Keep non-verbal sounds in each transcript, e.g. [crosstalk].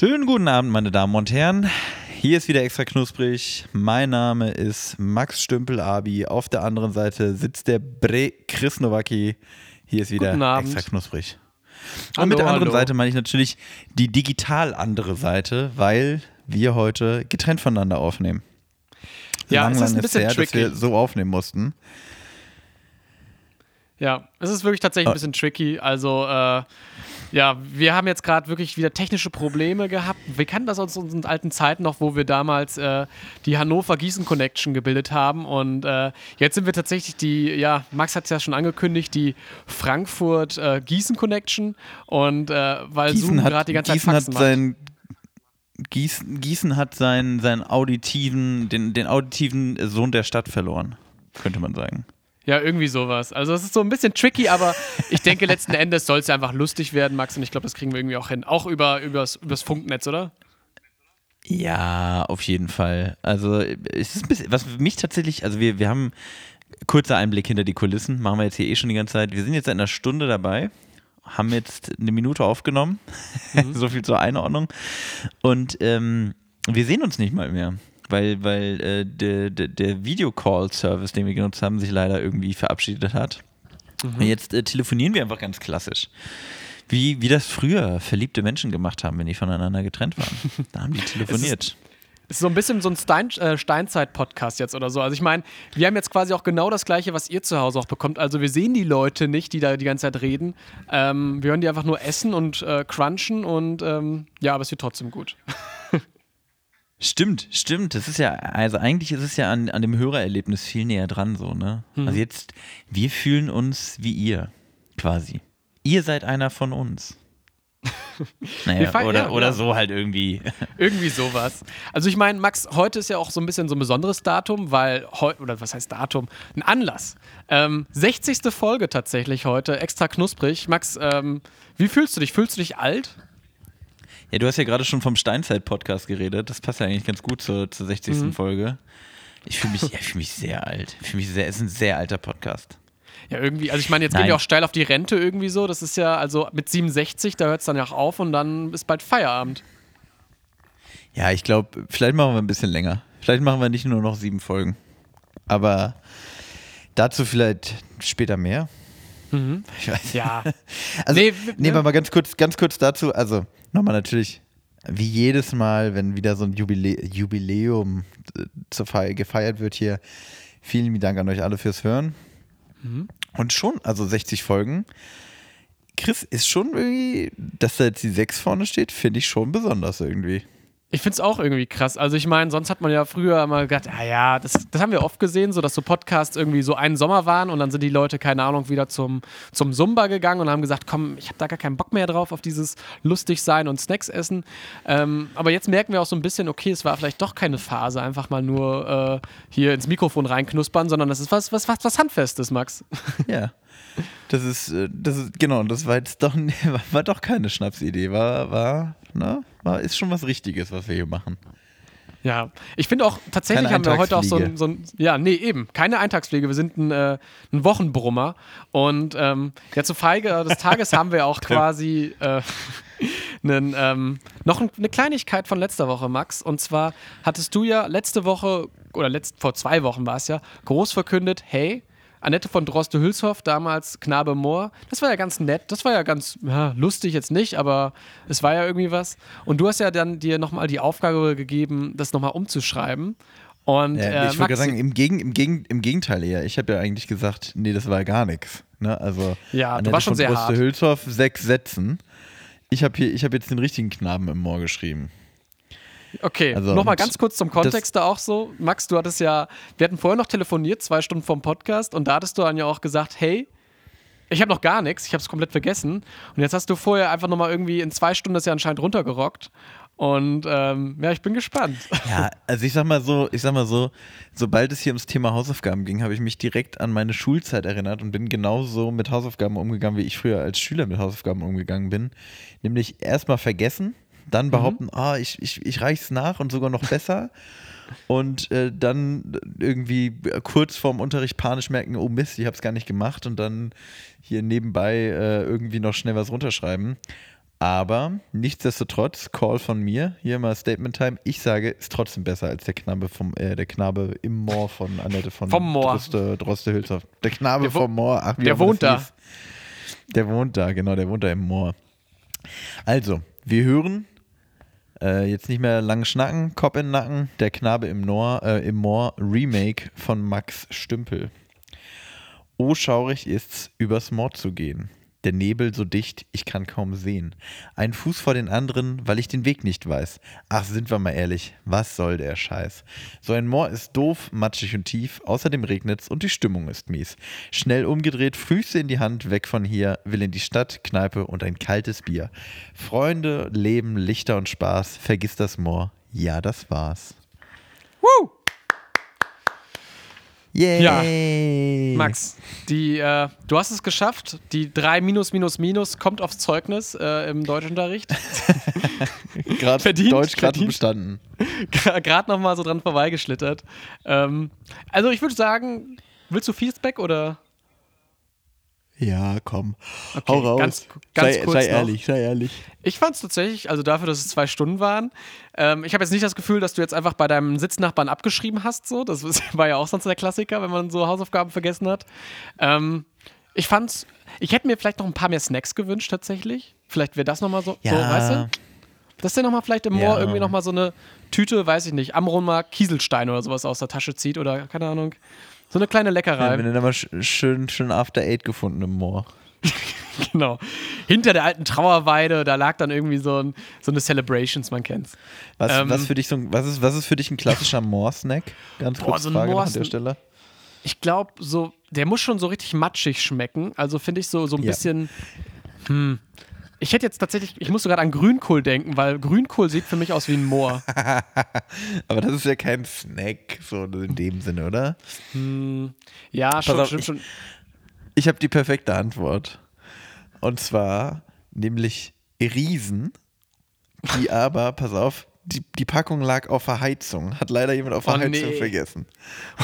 Schönen guten Abend, meine Damen und Herren. Hier ist wieder extra knusprig. Mein Name ist Max Stümpel-Abi. Auf der anderen Seite sitzt der Bre Chris Nowacki. Hier ist wieder extra knusprig. Und Hallo, mit der anderen hallo. Seite meine ich natürlich die digital andere Seite, weil wir heute getrennt voneinander aufnehmen. Ja, lang, es ist ein bisschen her, dass tricky. wir so aufnehmen mussten. Ja, es ist wirklich tatsächlich ein bisschen tricky. Also, äh, ja, wir haben jetzt gerade wirklich wieder technische Probleme gehabt. Wir kannten das aus unseren alten Zeiten noch, wo wir damals äh, die Hannover-Gießen-Connection gebildet haben. Und äh, jetzt sind wir tatsächlich die, ja, Max hat es ja schon angekündigt, die Frankfurt-Gießen-Connection. Und äh, weil Zoom Gießen hat, gerade die ganze Gießen Zeit hat Faxen sein Gießen, Gießen hat seinen, seinen auditiven, den, den auditiven Sohn der Stadt verloren, könnte man sagen. Ja, irgendwie sowas. Also es ist so ein bisschen tricky, aber ich denke, letzten Endes soll es ja einfach lustig werden, Max. Und ich glaube, das kriegen wir irgendwie auch hin. Auch über, übers, übers Funknetz, oder? Ja, auf jeden Fall. Also es ist ein bisschen, was mich tatsächlich, also wir, wir haben kurzer Einblick hinter die Kulissen, machen wir jetzt hier eh schon die ganze Zeit. Wir sind jetzt seit einer Stunde dabei, haben jetzt eine Minute aufgenommen, [laughs] so viel zur Einordnung. Und ähm, wir sehen uns nicht mal mehr. Weil, weil äh, der, der, der Videocall-Service, den wir genutzt haben, sich leider irgendwie verabschiedet hat. Und jetzt äh, telefonieren wir einfach ganz klassisch. Wie, wie das früher verliebte Menschen gemacht haben, wenn die voneinander getrennt waren. Da haben die [laughs] telefoniert. Ist so ein bisschen so ein Stein, äh, Steinzeit-Podcast jetzt oder so. Also ich meine, wir haben jetzt quasi auch genau das Gleiche, was ihr zu Hause auch bekommt. Also wir sehen die Leute nicht, die da die ganze Zeit reden. Ähm, wir hören die einfach nur essen und äh, crunchen und ähm, ja, aber es wird trotzdem gut. Stimmt, stimmt. Das ist ja, also eigentlich ist es ja an, an dem Hörererlebnis viel näher dran, so, ne? Also jetzt, wir fühlen uns wie ihr, quasi. Ihr seid einer von uns. [laughs] Naja, oder, ja, oder so halt irgendwie. [laughs] Irgendwie sowas. Also ich meine, Max, heute ist ja auch so ein bisschen so ein besonderes Datum, weil heute, oder was heißt Datum? Ein Anlass. Ähm, 60. Folge tatsächlich heute, extra knusprig. Max, ähm, wie fühlst du dich? Fühlst du dich alt? Ja, du hast ja gerade schon vom Steinzeit-Podcast geredet. Das passt ja eigentlich ganz gut zur, zur 60. Folge. Ich fühle mich, ja, ich fühle mich sehr alt. Ich fühle mich sehr, es ist ein sehr alter Podcast. Ja, irgendwie, also ich meine, jetzt gehen Nein. wir auch steil auf die Rente irgendwie so. Das ist ja, also mit 67, da hört es dann ja auch auf und dann ist bald Feierabend. Ja, ich glaube, vielleicht machen wir ein bisschen länger. Vielleicht machen wir nicht nur noch sieben Folgen. Aber dazu vielleicht später mehr. Ich weiß. Ja. [laughs] Also, Nee, nee, ne? aber mal ganz kurz, ganz kurz dazu. Also, nochmal natürlich, wie jedes Mal, wenn wieder so ein Jubile Jubiläum äh, zur Feier gefeiert wird hier, vielen Dank an euch alle fürs Hören. Mhm. Und schon, also 60 Folgen. Chris ist schon irgendwie, dass da jetzt die 6 vorne steht, finde ich schon besonders irgendwie. Ich finde es auch irgendwie krass. Also ich meine, sonst hat man ja früher mal gedacht, ah ja, das, das haben wir oft gesehen, so dass so Podcasts irgendwie so einen Sommer waren und dann sind die Leute, keine Ahnung, wieder zum, zum Zumba gegangen und haben gesagt, komm, ich habe da gar keinen Bock mehr drauf, auf dieses lustig sein und Snacks essen. Ähm, aber jetzt merken wir auch so ein bisschen, okay, es war vielleicht doch keine Phase, einfach mal nur äh, hier ins Mikrofon reinknuspern, sondern das ist was, was, was, was Handfestes, Max. [laughs] Ja. Das ist, äh, das ist, genau, das war jetzt doch, [laughs] war doch keine Schnapsidee, war, war, ne, war, ist schon was Richtiges, was wir hier machen. Ja, ich finde auch, tatsächlich Keine haben wir heute auch so ein, so ein, ja, nee, eben, keine Eintagspflege, wir sind ein, äh, ein Wochenbrummer. Und ähm, ja, zur Feige des Tages haben wir auch [laughs] quasi äh, [laughs] einen, ähm, noch ein, eine Kleinigkeit von letzter Woche, Max, und zwar hattest du ja letzte Woche, oder letzt, vor zwei Wochen war es ja, groß verkündet, hey, Annette von Droste-Hülshoff, damals Knabe Moor, das war ja ganz nett, das war ja ganz ja, lustig jetzt nicht, aber es war ja irgendwie was. Und du hast ja dann dir nochmal die Aufgabe gegeben, das nochmal umzuschreiben. Und Ja, äh, ich wollte Max, sagen, im, Gegen, im, Gegen, im Gegenteil eher. Ich habe ja eigentlich gesagt, nee, das war gar nichts. Ne? Also, Ja, du Annette warst schon von sehr Droste hart. Hülshoff, sechs Sätzen. Ich habe hier, ich habe jetzt den richtigen Knaben im Moor geschrieben. Okay, also, nochmal ganz kurz zum Kontext da auch so. Max, du hattest ja, wir hatten vorher noch telefoniert, zwei Stunden vom Podcast, und da hattest du dann ja auch gesagt, hey, ich habe noch gar nichts, ich habe es komplett vergessen. Und jetzt hast du vorher einfach nochmal irgendwie in zwei Stunden das ja anscheinend runtergerockt. Und ähm, ja, ich bin gespannt. Ja, also ich sag mal so, ich sag mal so, sobald es hier ums Thema Hausaufgaben ging, habe ich mich direkt an meine Schulzeit erinnert und bin genauso mit Hausaufgaben umgegangen, wie ich früher als Schüler mit Hausaufgaben umgegangen bin. Nämlich erstmal vergessen, dann behaupten, ah, ich, ich, ich reich's nach und sogar noch besser. [laughs] Und äh, dann irgendwie kurz vorm Unterricht panisch merken, oh Mist, ich habe es gar nicht gemacht und dann hier nebenbei äh, irgendwie noch schnell was runterschreiben. Aber nichtsdestotrotz, Call von mir, hier mal Statement Time. Ich sage, ist trotzdem besser als der Knabe vom, äh, der Knabe im Moor von Annette von Vom Moor. Droste, Droste Hülshoff. Der Knabe Der vom Moor. Ach, der wohnt da. hieß. Der wohnt da, genau, der wohnt da im Moor. Also, wir hören äh, jetzt nicht mehr lange schnacken, Kopf in den Nacken, der Knabe im, Noor, äh, im Moor, Remake von Max Stümpel. Oh, schaurig ist's, übers Moor zu gehen. Der Nebel so dicht, ich kann kaum sehen. Ein Fuß vor den anderen, weil ich den Weg nicht weiß. Ach, sind wir mal ehrlich, was soll der Scheiß? So ein Moor ist doof, matschig und tief, außerdem regnet's und die Stimmung ist mies. Schnell umgedreht, Füße in die Hand, weg von hier, will in die Stadt, Kneipe und ein kaltes Bier. Freunde, Leben, Lichter und Spaß, vergiss das Moor. Ja, das war's. Woo! Yay! Max, die, äh, du hast es geschafft. Die 3 minus minus minus kommt aufs Zeugnis äh, im Deutschunterricht. [laughs] Gerade Verdient, Deutsch gerade bestanden. Gerade nochmal so dran vorbeigeschlittert. Ähm, also ich würde sagen, willst du Feedback oder? Ja, komm. Okay, Hau raus. ganz- ganz sei, kurz sei ehrlich, sei ehrlich. Ich fand es tatsächlich, also dafür, dass es zwei Stunden waren. Ähm, ich habe jetzt nicht das Gefühl, dass du jetzt einfach bei deinem Sitznachbarn abgeschrieben hast. So. Das [laughs] war ja auch sonst der Klassiker, wenn man so Hausaufgaben vergessen hat. Ähm, ich fand's, ich hätte mir vielleicht noch ein paar mehr Snacks gewünscht tatsächlich. Vielleicht wäre das nochmal so, so, weißt du? Dass der nochmal vielleicht im Moor Ja. irgendwie nochmal so eine Tüte, weiß ich nicht, Amroma Kieselstein oder sowas aus der Tasche zieht oder keine Ahnung. So eine kleine Leckerei. Ja, dann mal sch schön, schön After Eight gefunden im Moor. [laughs] genau. Hinter der alten Trauerweide, da lag dann irgendwie so, ein, so eine Celebrations, man kennt's. Was, Ähm, was, für dich so ein, was, ist, was ist für dich ein klassischer Moor-Snack? Ganz Boah, kurz so Frage an der Stelle. Ich glaube, so, der muss schon so richtig matschig schmecken. Also finde ich so, so ein Ja. bisschen. Hm. Ich hätte jetzt tatsächlich, ich musste gerade an Grünkohl denken, weil Grünkohl sieht für mich aus wie ein Moor. [laughs] Aber das ist ja kein Snack, so in dem Sinne, oder? Ja, schon, auf, stimmt ich- schon. Ich habe die perfekte Antwort. Und zwar nämlich Riesen, die aber, pass auf, die, die Packung lag auf der Heizung. Hat leider jemand auf der Oh, Heizung nee. vergessen.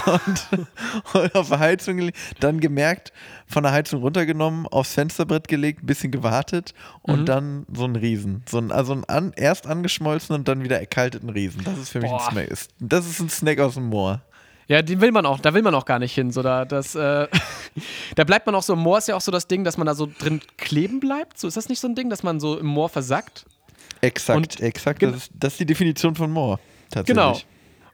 Und, [laughs] und auf der Heizung gele- dann gemerkt, von der Heizung runtergenommen, aufs Fensterbrett gelegt, ein bisschen gewartet und Mhm. dann so ein Riesen. So ein, also ein an, erst angeschmolzen und dann wieder erkalteten Riesen. Das ist für mich Boah. ein Snack. Ist- Das ist ein Snack aus dem Moor. Ja, den will man auch, da will man auch gar nicht hin. So, da, das, äh, [laughs] da bleibt man auch so, im Moor ist ja auch so das Ding, dass man da so drin kleben bleibt. So, ist das nicht so ein Ding, dass man so im Moor versackt? Exakt, Und- exakt. Das ist, das ist die Definition von Moor. Tatsächlich. Genau.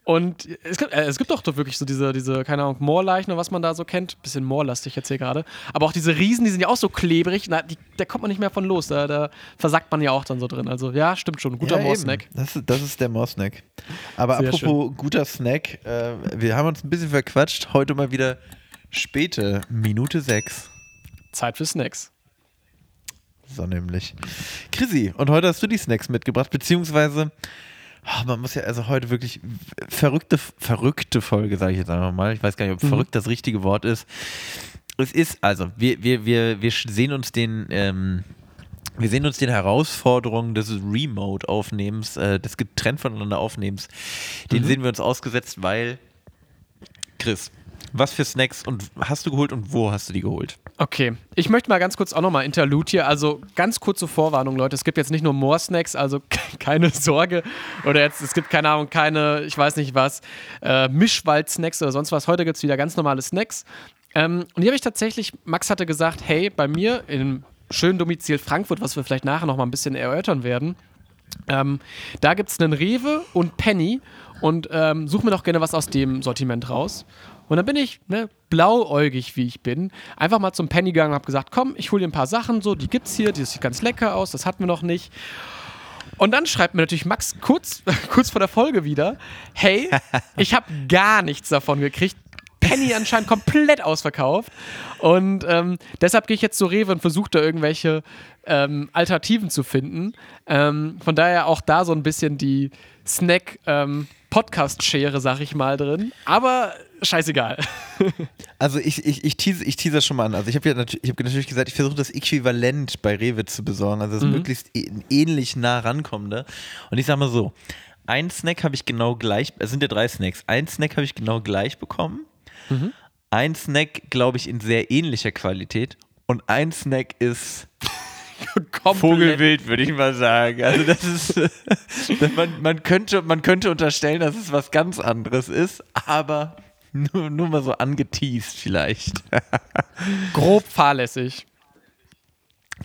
Und es gibt, äh, es gibt doch wirklich so diese, diese, keine Ahnung, Moorleichen oder was man da so kennt. Bisschen moorlastig jetzt hier gerade. Aber auch diese Riesen, die sind ja auch so klebrig. Na, die, da kommt man nicht mehr von los. Da, da versackt man ja auch dann so drin. Also ja, stimmt schon. Guter Ja, Moorsnack. Das ist, das ist der Moorsnack. Aber Sehr apropos guter Snack, äh, wir haben uns ein bisschen verquatscht. Heute mal wieder späte Minute 6. Zeit für Snacks. So nämlich. Chrissy, und heute hast du die Snacks mitgebracht, beziehungsweise, ah, man muss ja also heute wirklich verrückte, verrückte Folge, sage ich jetzt einfach mal. Ich weiß gar nicht, ob Mhm. verrückt das richtige Wort ist. Es ist, also, wir, wir, wir, wir sehen uns den, ähm, wir sehen uns den Herausforderungen des Remote-Aufnehmens, äh, des getrennt voneinander Aufnehmens, den sehen wir uns ausgesetzt, weil, Chris, was für Snacks und hast du geholt und wo hast du die geholt? Okay, ich möchte mal ganz kurz auch nochmal Interlude hier. Also ganz kurze Vorwarnung, Leute. Es gibt jetzt nicht nur Moorsnacks, also [laughs] keine Sorge. Oder jetzt, es gibt keine Ahnung, keine, ich weiß nicht was, äh, Mischwald-Snacks oder sonst was. Heute gibt es wieder ganz normale Snacks. Ähm, und hier habe ich tatsächlich, Max hatte gesagt, hey, bei mir im schönen Domizil Frankfurt, was wir vielleicht nachher nochmal ein bisschen erörtern werden, ähm, da gibt es einen Rewe und Penny und ähm, such mir doch gerne was aus dem Sortiment raus. Und dann bin ich, ne, blauäugig wie ich bin, einfach mal zum Penny gegangen und habe gesagt, komm, ich hole dir ein paar Sachen, so, die gibt's hier, die sieht ganz lecker aus, das hatten wir noch nicht. Und dann schreibt mir natürlich Max kurz, [laughs] kurz vor der Folge wieder, hey, ich habe gar nichts davon gekriegt. Penny anscheinend komplett ausverkauft. Und ähm, deshalb gehe ich jetzt zu Rewe und versuche da irgendwelche ähm, Alternativen zu finden. Ähm, von daher auch da so ein bisschen die Snack-Podcast-Schere, sag ich mal, drin. Aber scheißegal. [laughs] Also ich, ich, ich, tease, ich tease das schon mal an. Also ich habe ja natürlich, ich hab natürlich gesagt, ich versuche das Äquivalent bei Rewe zu besorgen, also das möglichst ä- ähnlich nah rankommende. Und ich sag mal so, ein Snack habe ich genau gleich, es sind ja drei Snacks, ein Snack habe ich genau gleich bekommen, ein Snack glaube ich in sehr ähnlicher Qualität und ein Snack ist. [laughs] Vogelwild, würde ich mal sagen. Also das ist, [laughs] man, man, könnte, man könnte unterstellen, dass es was ganz anderes ist, aber nur, nur mal so angeteased vielleicht. [laughs] Grob fahrlässig.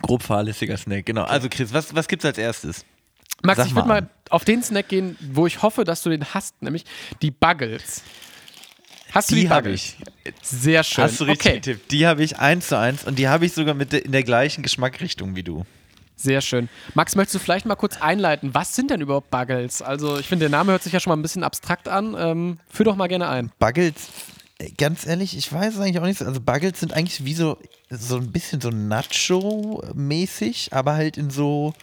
Grob fahrlässiger Snack, genau. Also Chris, was, was gibt's als erstes? Max, Sag ich würde mal. mal auf den Snack gehen, wo ich hoffe, dass du den hast, nämlich die Buggles. Hast du die, Die habe ich. Sehr schön. Hast du richtig okay. getippt. Die habe ich eins zu eins und die habe ich sogar mit in der gleichen Geschmackrichtung wie du. Sehr schön. Max, möchtest du vielleicht mal kurz einleiten? Was sind denn überhaupt Buggles? Also, ich finde, der Name hört sich ja schon mal ein bisschen abstrakt an. Ähm, führ doch mal gerne ein. Buggles, äh, ganz ehrlich, ich weiß es eigentlich auch nicht. so. Also Buggles sind eigentlich wie so, so ein bisschen so Nacho-mäßig, aber halt in so,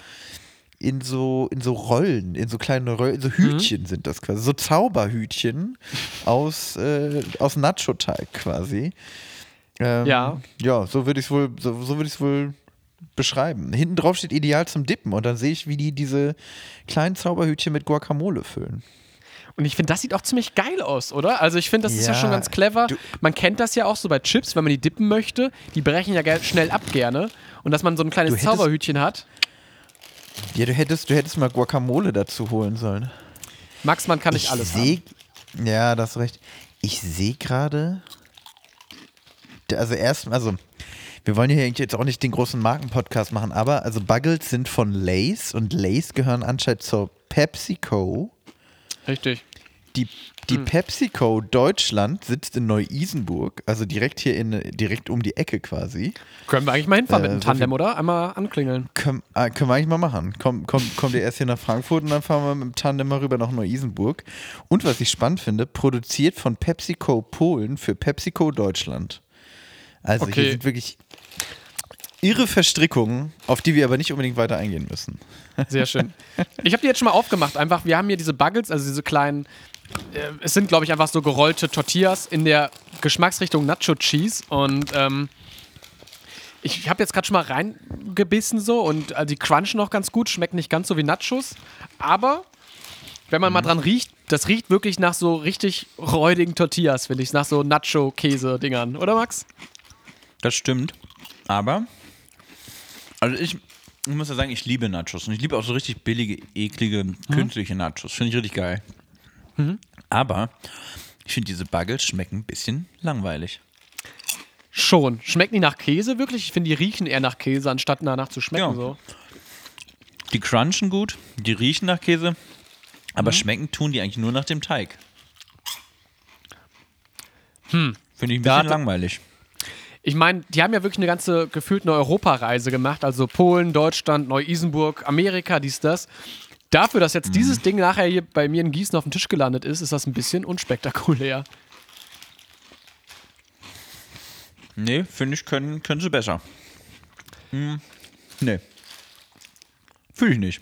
in so, in so Rollen, in so kleine Rollen, so Hütchen sind das quasi. So Zauberhütchen aus, äh, aus Nacho-Teig quasi. Ähm, Ja. Ja, so würde ich es wohl, so, so würde ich es wohl beschreiben. Hinten drauf steht ideal zum Dippen und dann sehe ich, wie die diese kleinen Zauberhütchen mit Guacamole füllen. Und ich finde, das sieht auch ziemlich geil aus, oder? Also ich finde, das ist ja Ja, schon ganz clever. Man kennt das ja auch so bei Chips, wenn man die dippen möchte. Die brechen ja schnell ab gerne. Und dass man so ein kleines Zauberhütchen hat. Ja, du hättest, du hättest mal Guacamole dazu holen sollen. Max, man kann nicht ich alles seh, haben. Ja, das hast recht. Ich sehe gerade. Also erst, also wir wollen hier jetzt auch nicht den großen Markenpodcast machen, aber also Buggles sind von Lays und Lays gehören anscheinend zur PepsiCo. Richtig. Die, die Hm. PepsiCo Deutschland sitzt in Neu-Isenburg, also direkt hier in, direkt um die Ecke quasi. Können wir eigentlich mal hinfahren Äh, mit einem so Tandem, viel- oder? Einmal anklingeln. Können, äh, können wir eigentlich mal machen. Komm, komm, kommt ihr erst hier nach Frankfurt und dann fahren wir mit dem Tandem mal rüber nach Neu-Isenburg. Und was ich spannend finde, produziert von PepsiCo Polen für PepsiCo Deutschland. Also Okay. hier sind wirklich irre Verstrickungen, auf die wir aber nicht unbedingt weiter eingehen müssen. Sehr schön. Ich habe die jetzt schon mal aufgemacht. Einfach, wir haben hier diese Buggles, also diese kleinen. Äh, es sind, glaube ich, einfach so gerollte Tortillas in der Geschmacksrichtung Nacho Cheese. Und ähm, ich habe jetzt gerade schon mal reingebissen so und äh, die crunchen noch ganz gut, schmecken nicht ganz so wie Nachos. Aber wenn man mal dran riecht, das riecht wirklich nach so richtig räudigen Tortillas, finde ich. Nach so Nacho-Käse-Dingern, oder Max? Das stimmt. Aber, also ich, ich muss ja sagen, ich liebe Nachos. Und ich liebe auch so richtig billige, eklige, künstliche Nachos. Finde ich richtig geil. Aber ich finde, diese Buggles schmecken ein bisschen langweilig. Schon. Schmecken die nach Käse wirklich? Ich finde, die riechen eher nach Käse, anstatt danach zu schmecken. Ja. So. Die crunchen gut, die riechen nach Käse, aber schmecken tun die eigentlich nur nach dem Teig. Hm. Finde ich ein bisschen hat- langweilig. Ich meine, die haben ja wirklich eine ganze gefühlte Europareise gemacht, also Polen, Deutschland, Neu-Isenburg, Amerika, dies, das. Dafür, dass jetzt dieses Ding nachher hier bei mir in Gießen auf dem Tisch gelandet ist, ist das ein bisschen unspektakulär. Nee, finde ich, können, können sie besser. Hm. Nee. Fühle ich nicht.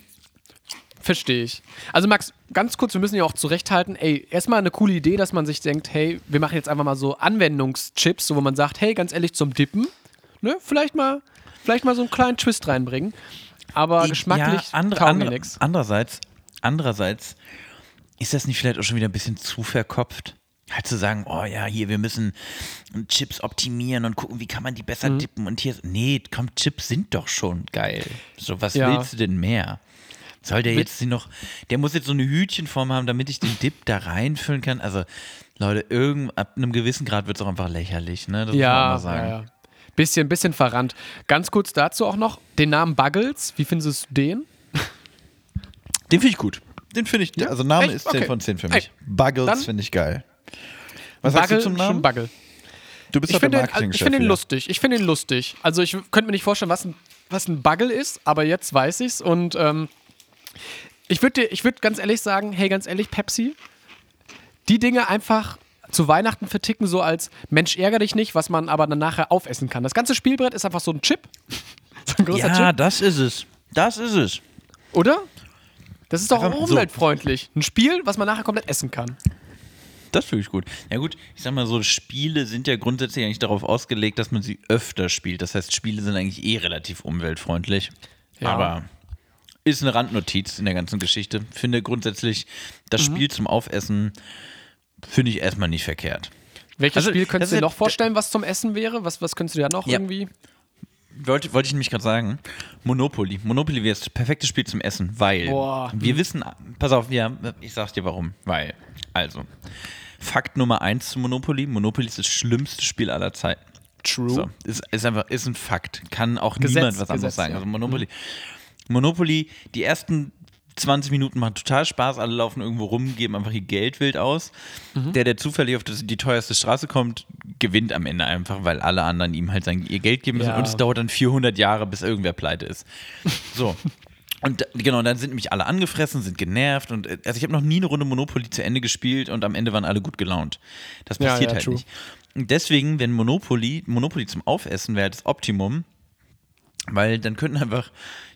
Verstehe ich. Also Max, ganz kurz, wir müssen ja auch zurechthalten, ey, erstmal eine coole Idee, dass man sich denkt, hey, wir machen jetzt einfach mal so Anwendungschips, so wo man sagt, hey, ganz ehrlich, zum Dippen, ne, vielleicht mal, vielleicht mal so einen kleinen Twist reinbringen. Aber geschmacklich ja, die andre, nix. andererseits, andererseits ist das nicht vielleicht auch schon wieder ein bisschen zu verkopft? Halt zu sagen, oh ja, hier, wir müssen Chips optimieren und gucken, wie kann man die besser Mhm. dippen und hier, nee, komm, Chips sind doch schon geil. So, was Ja. willst du denn mehr? Soll der jetzt sie noch, der muss jetzt so eine Hütchenform haben, damit ich den Dip da reinfüllen kann? Also, Leute, irgend, ab einem gewissen Grad wird es auch einfach lächerlich, ne? Das muss man Ja, mal sagen. ja, ja. Bisschen, bisschen verrannt. Ganz kurz dazu auch noch, den Namen Buggles, wie findest du den? Den finde ich gut. Den finde ich, also Name Echt? ist 10 Okay. von 10 für mich. Buggles finde ich geil. Was sagst Buggle, du zum Namen? schon Buggle. Du bist Ich doch der finde den, ich find den lustig. Ich finde ihn lustig. Also ich könnte mir nicht vorstellen, was ein, was ein Buggle ist, aber jetzt weiß ich's. Und ähm, ich würde ich würd ganz ehrlich sagen, hey, ganz ehrlich, Pepsi, die Dinge einfach zu Weihnachten verticken, so als Mensch ärger dich nicht, was man aber dann nachher aufessen kann. Das ganze Spielbrett ist einfach so ein Chip. [laughs] so ein großer Ja, Chip. das ist es. Das ist es. Oder? Das ist doch umweltfreundlich. Ein Spiel, was man nachher komplett essen kann. Das finde ich gut. Ja gut, ich sag mal so, Spiele sind ja grundsätzlich eigentlich darauf ausgelegt, dass man sie öfter spielt. Das heißt, Spiele sind eigentlich eh relativ umweltfreundlich. Ja. Aber ist eine Randnotiz in der ganzen Geschichte. Finde grundsätzlich das Mhm. Spiel zum Aufessen finde ich erstmal nicht verkehrt. Welches Also, Spiel könntest du dir noch vorstellen, was zum Essen wäre? Was, was könntest du dir da noch Ja. irgendwie? wollte, wollte ich nämlich gerade sagen, Monopoly. Monopoly wäre das perfekte Spiel zum Essen, weil Boah. wir wissen, pass auf, ja, ich sag's dir warum. Weil, also, Fakt Nummer eins zu Monopoly, Monopoly ist das schlimmste Spiel aller Zeiten. True. So, ist, ist einfach, ist ein Fakt. Kann auch Gesetz, niemand was anderes Gesetz, sagen. ja. Also Monopoly. Monopoly, die ersten 20 Minuten machen total Spaß, alle laufen irgendwo rum, geben einfach ihr Geld wild aus. Mhm. Der, der zufällig auf das, die teuerste Straße kommt, gewinnt am Ende einfach, weil alle anderen ihm halt sein, ihr Geld geben müssen. Ja. Und es dauert dann 400 Jahre, bis irgendwer pleite ist. So. Und genau, dann sind nämlich alle angefressen, sind genervt und äh, also ich habe noch nie eine Runde Monopoly zu Ende gespielt und am Ende waren alle gut gelaunt. Das Ja, passiert ja, halt true. nicht. Und deswegen, wenn Monopoly, Monopoly zum Aufessen wäre das Optimum, weil dann könnten einfach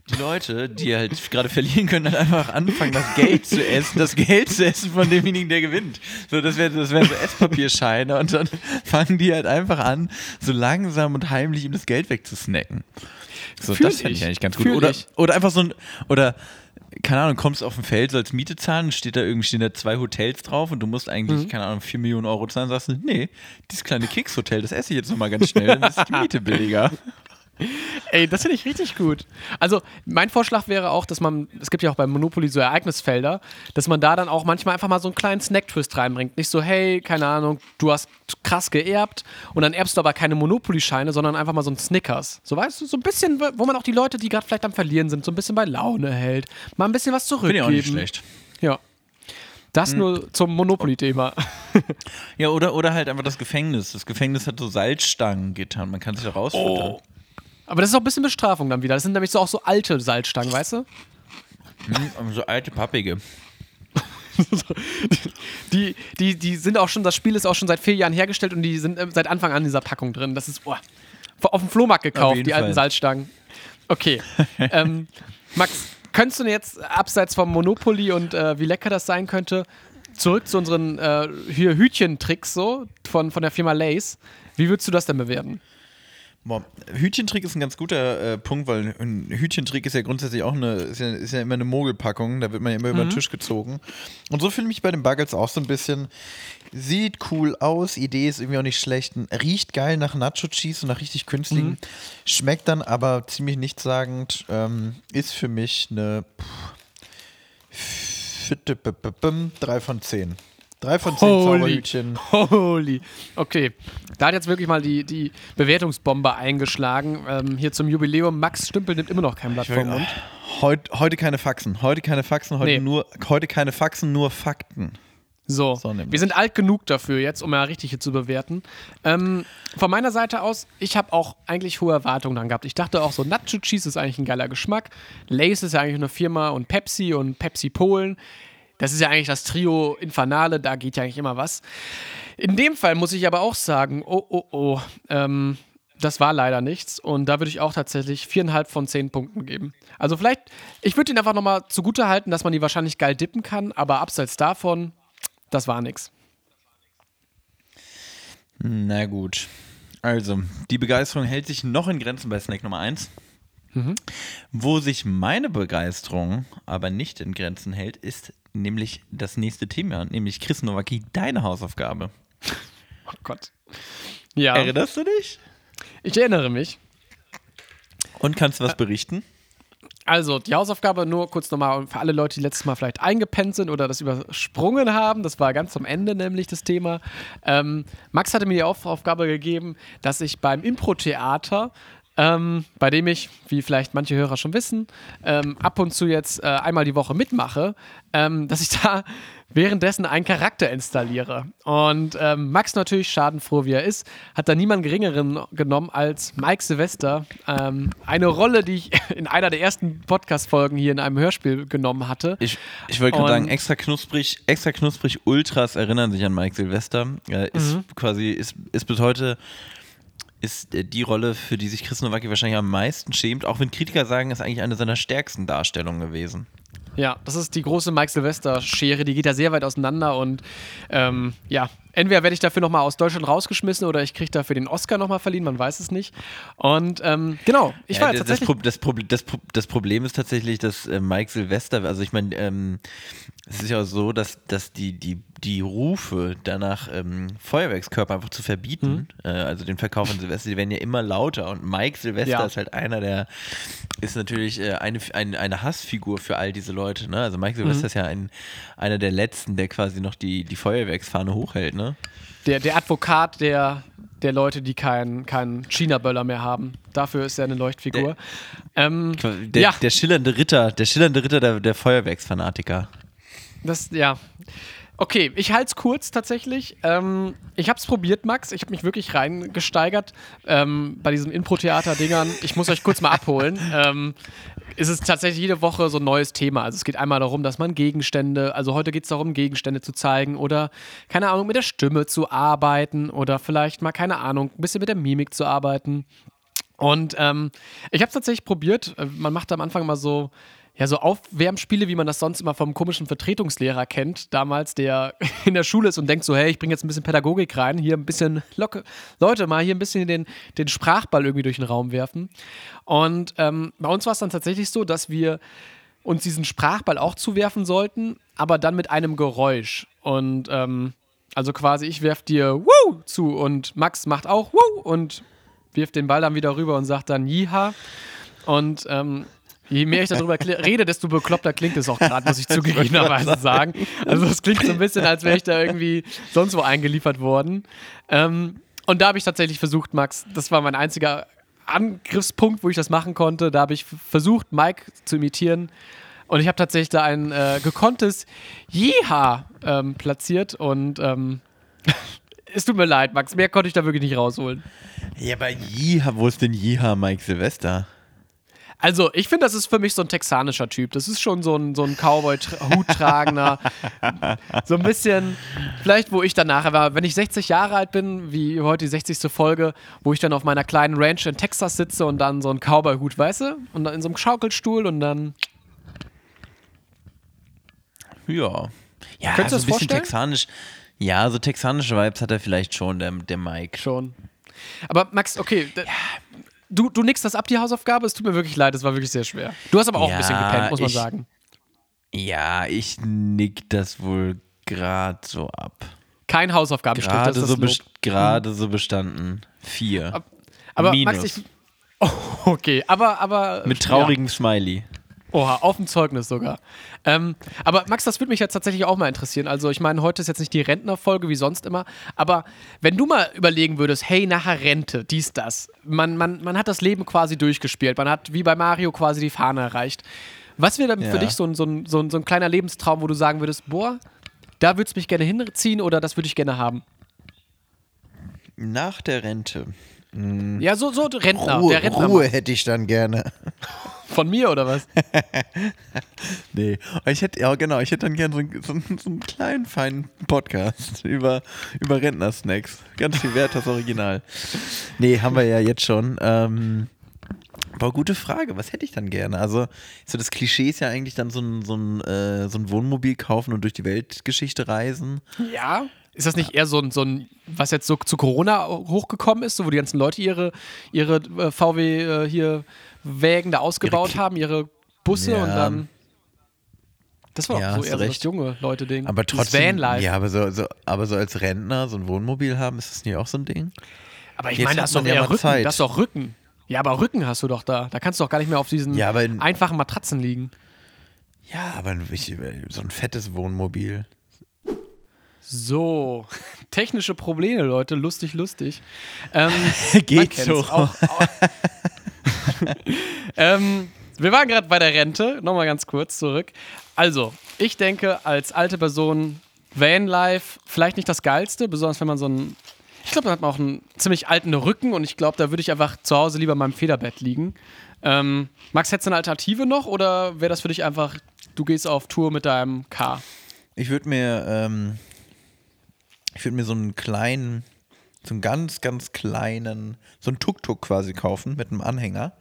die Leute, die halt gerade verlieren können, dann einfach anfangen, das Geld zu essen, das Geld zu essen von demjenigen, der gewinnt. So, das wären das wären so Esspapierscheine und dann fangen die halt einfach an, so langsam und heimlich ihm das Geld wegzusnacken. So, Fühl das fände ich ich. eigentlich ganz gut. Oder, ich. oder einfach so ein, oder keine Ahnung, kommst auf dem Feld, sollst Miete zahlen, steht da irgendwie stehen da zwei Hotels drauf und du musst eigentlich, Mhm. keine Ahnung, vier Millionen Euro zahlen, sagst du, nee, dieses kleine Keks-Hotel, das esse ich jetzt nochmal ganz schnell, dann ist die Miete billiger. [laughs] Ey, das finde ich richtig gut. Also, mein Vorschlag wäre auch, dass man, es gibt ja auch bei Monopoly so Ereignisfelder, dass man da dann auch manchmal einfach mal so einen kleinen Snack-Twist reinbringt. Nicht so, hey, keine Ahnung, du hast krass geerbt und dann erbst du aber keine Monopoly-Scheine, sondern einfach mal so einen Snickers. So weißt du, so ein bisschen, wo man auch die Leute, die gerade vielleicht am Verlieren sind, so ein bisschen bei Laune hält. Mal ein bisschen was Finde ich zurückgeben. auch nicht schlecht. Ja. Das nur zum Monopoly-Thema. [laughs] Ja, oder, oder halt einfach das Gefängnis. Das Gefängnis hat so Salzstangen getan. Man kann sich da rausfuttern. Oh. Aber das ist auch ein bisschen Bestrafung dann wieder. Das sind nämlich so auch so alte Salzstangen, weißt du? Hm, so alte Pappige. [laughs] Die, die, die sind auch schon, das Spiel ist auch schon seit vier Jahren hergestellt und die sind äh, seit Anfang an in dieser Packung drin. Das ist oh, auf dem Flohmarkt gekauft, die alten Fall. Salzstangen. Okay. ähm, Max, könntest du denn jetzt abseits vom Monopoly und äh, wie lecker das sein könnte, zurück zu unseren äh, hier Hütchentricks so von, von der Firma Lace. Wie würdest du das denn bewerten? Boah, Hütchentrick ist ein ganz guter äh, Punkt, weil ein Hütchentrick ist ja grundsätzlich auch eine, ist ja, ist ja immer eine Mogelpackung, da wird man ja immer über den Tisch gezogen. Und so fühle ich mich bei den Buggles auch so ein bisschen. Sieht cool aus, Idee ist irgendwie auch nicht schlecht, riecht geil nach Nacho Cheese und nach richtig künstlichen, schmeckt dann aber ziemlich nichtssagend, ähm, ist für mich eine pff, 3 von 10. 3 von 10 Holy. Zauberhütchen. Holy. Okay. Da hat jetzt wirklich mal die, die Bewertungsbombe eingeschlagen. Ähm, hier zum Jubiläum. Max Stümpel nimmt immer noch kein Blatt vom Mund. Heut, heute keine Faxen. Heute keine Faxen, heute Nee. nur heute keine Faxen, nur Fakten. So, So wir sind alt genug dafür jetzt, um ja richtig hier zu bewerten. Ähm, von meiner Seite aus, ich habe auch eigentlich hohe Erwartungen dann gehabt. Ich dachte auch so, Nacho Cheese ist eigentlich ein geiler Geschmack. Lace ist ja eigentlich eine Firma und Pepsi und Pepsi Polen. Das ist ja eigentlich das Trio Infernale, da geht ja eigentlich immer was. In dem Fall muss ich aber auch sagen, oh, oh, oh, ähm, das war leider nichts. Und da würde ich auch tatsächlich viereinhalb von zehn Punkten geben. Also vielleicht, ich würde ihn einfach nochmal zugute halten, dass man die wahrscheinlich geil dippen kann, aber abseits davon, das war nix. Na gut. Also, die Begeisterung hält sich noch in Grenzen bei Snack Nummer 1. Wo sich meine Begeisterung aber nicht in Grenzen hält, ist nämlich das nächste Thema, nämlich Chris Nowacki, deine Hausaufgabe. Oh Gott. Ja, Erinnerst du dich? ich erinnere mich. Und kannst du was berichten? Also, die Hausaufgabe nur kurz nochmal für alle Leute, die letztes Mal vielleicht eingepennt sind oder das übersprungen haben. Das war ganz zum Ende nämlich das Thema. Ähm, Max hatte mir die Auf Aufgabe gegeben, dass ich beim Impro-Theater, ähm, bei dem ich, wie vielleicht manche Hörer schon wissen, ähm, ab und zu jetzt äh, einmal die Woche mitmache, ähm, dass ich [laughs] da währenddessen einen Charakter installiere. Und ähm, Max natürlich, schadenfroh wie er ist, hat da niemanden geringeren genommen als Mike Silvester. Ähm, eine Rolle, die ich [laughs] in einer der ersten Podcast-Folgen hier in einem Hörspiel genommen hatte. Ich, ich wollte gerade sagen, extra knusprig, extra knusprig Ultras erinnern sich an Mike Silvester. Äh, ist Mhm. quasi, ist, ist bis heute ist äh, die Rolle, für die sich Chris Nowacki wahrscheinlich am meisten schämt, auch wenn Kritiker sagen, ist eigentlich eine seiner stärksten Darstellungen gewesen. Ja, das ist die große Mike Silvester-Schere, die geht ja sehr weit auseinander und ähm, ja, entweder werde ich dafür nochmal aus Deutschland rausgeschmissen oder ich kriege dafür den Oscar nochmal verliehen, man weiß es nicht. Und ähm, genau, ich Ja, war jetzt das, tatsächlich. Das, Pro- das, Pro- das Problem ist tatsächlich, dass äh, Mike Silvester, also ich meine, ähm, es ist ja auch so, dass, dass die, die, die Rufe danach, ähm, Feuerwerkskörper einfach zu verbieten, Mhm. äh, also den Verkauf von Silvester, die werden ja immer lauter und Mike Silvester Ja. ist halt einer, der ist natürlich äh, eine, ein, eine Hassfigur für all diese Leute. Ne? Also Mike Silvester Mhm. ist ja ein, einer der Letzten, der quasi noch die, die Feuerwerksfahne hochhält. Ne? Der, der Advokat der, der Leute, die keinen keinen China-Böller mehr haben. Dafür ist er eine Leuchtfigur. ähm, Der, ja, der schillernde Ritter, der schillernde Ritter der, der Feuerwerksfanatiker. das, ja. Okay, ich halte es kurz tatsächlich. Ähm, ich habe es probiert, Max. Ich habe mich wirklich reingesteigert ähm, bei diesen Impro-Theater-Dingern. Ich muss euch kurz mal abholen. [laughs] Ähm, es ist tatsächlich jede Woche so ein neues Thema. Also es geht einmal darum, dass man Gegenstände, also heute geht es darum, Gegenstände zu zeigen oder, keine Ahnung, mit der Stimme zu arbeiten oder vielleicht mal, keine Ahnung, ein bisschen mit der Mimik zu arbeiten. Und ähm, ich habe es tatsächlich probiert. Äh, Man macht am Anfang mal so, ja, so Aufwärmspiele, wie man das sonst immer vom komischen Vertretungslehrer kennt, damals, der [laughs] in der Schule ist und denkt so, hey, ich bringe jetzt ein bisschen Pädagogik rein, hier ein bisschen Locke, Leute, mal hier ein bisschen den, den Sprachball irgendwie durch den Raum werfen. Und ähm, bei uns war es dann tatsächlich so, dass wir uns diesen Sprachball auch zuwerfen sollten, aber dann mit einem Geräusch. Und ähm, also quasi, ich werf dir Woo zu und Max macht auch Woo und wirft den Ball dann wieder rüber und sagt dann Jiha. Und ähm, je mehr ich darüber rede, desto bekloppter klingt es auch gerade, muss ich [laughs] zugegebenerweise sagen. Also es klingt so ein bisschen, als wäre ich da irgendwie sonst wo eingeliefert worden. Ähm, und da habe ich tatsächlich versucht, Max, das war mein einziger Angriffspunkt, wo ich das machen konnte. Da habe ich versucht, Mike zu imitieren. Und ich habe tatsächlich da ein äh, gekonntes Jeha ähm, platziert. Und ähm, [laughs] es tut mir leid, Max, mehr konnte ich da wirklich nicht rausholen. Ja, aber Jiha, wo ist denn Jiha Mike Silvester? Also, ich finde, das ist für mich so ein texanischer Typ. Das ist schon so ein, so ein Cowboy-Hut-tragender. so ein bisschen, vielleicht, wo ich dann nachher war, wenn ich 60 Jahre alt bin, wie heute die 60. Folge, wo ich dann auf meiner kleinen Ranch in Texas sitze und dann so ein Cowboy-Hut, weißt du? Und dann in so einem Schaukelstuhl und dann. Ja. Ja, Könntest du so ein bisschen vorstellen? texanisch. Ja, so texanische Vibes hat er vielleicht schon, der, der Mike. Schon. Aber Max, okay. d- Du, du nickst das ab, die Hausaufgabe. Es tut mir wirklich leid, es war wirklich sehr schwer. Du hast aber auch ein bisschen Ja, gepennt, muss man ich- sagen. Ja, ich nick das wohl gerade so ab. Kein Hausaufgabenstück, Gerade so, Lob. best- gerade so bestanden. Vier. Aber Minus. Max, ich. Oh, [laughs] okay, aber, aber. Mit ja. traurigem Smiley. Oha, auf dem Zeugnis sogar. Ähm, aber Max, das würde mich jetzt tatsächlich auch mal interessieren. Also ich meine, heute ist jetzt nicht die Rentnerfolge wie sonst immer, aber wenn du mal überlegen würdest, hey, nachher Rente, dies, das, man, man, man hat das Leben quasi durchgespielt, man hat wie bei Mario quasi die Fahne erreicht. Was wäre dann für Ja. dich so ein, so, ein, so, ein, so ein kleiner Lebenstraum, wo du sagen würdest, boah, da würdest du mich gerne hinziehen oder das würde ich gerne haben? Nach der Rente. Ja, so, so Rentner, Ruhe, der Rentner Ruhe hätte ich dann gerne. [laughs] von mir oder was? [laughs] Nee, ich hätte, ja genau, ich hätte dann gerne so, einen- so, so einen kleinen, feinen Podcast [laughs] über, über Rentnersnacks. Ganz viel wert, das Original. Nee, haben wir ja jetzt schon. Ähm, aber gute Frage, was hätte ich dann gerne? Also, so das Klischee ist ja eigentlich dann so ein, so ein, äh, so ein Wohnmobil kaufen und durch die Weltgeschichte reisen. Ja. Ist das nicht eher so ein, so ein, was jetzt so zu Corona hochgekommen ist, so wo die ganzen Leute ihre, ihre äh, VW äh, hier Wägen da ausgebaut Ihre haben, ihre Busse Ja. und dann. Das war Ja, auch so eher du so recht. junge Leute-Ding. Aber Dieses trotzdem, ja, aber so, so, aber so als Rentner so ein Wohnmobil haben, ist das nicht auch so ein Ding? aber ich jetzt meine, das ist doch eher Rücken. Zeit. Das ist doch Rücken. Ja, aber Rücken hast du doch da. Da kannst du doch gar nicht mehr auf diesen Ja, aber in- einfachen Matratzen liegen. Ja, aber ich, so ein fettes Wohnmobil. So, [laughs] technische Probleme, Leute. Lustig, lustig. Ähm, [laughs] Geht so. Auch, auch. [laughs] ähm, wir waren gerade bei der Rente. Nochmal ganz kurz zurück. Also, ich denke, als alte Person, Vanlife, vielleicht nicht das Geilste, besonders wenn man so einen. Ich glaube, dann hat man auch einen ziemlich alten Rücken und ich glaube, da würde ich einfach zu Hause lieber in meinem Federbett liegen. Ähm, Max, hättest du eine Alternative noch oder wäre das für dich einfach, du gehst auf Tour mit deinem Car? Ich würde mir, ähm, ich würde mir so einen kleinen, so einen ganz, ganz kleinen, so einen Tuk-Tuk quasi kaufen mit einem Anhänger.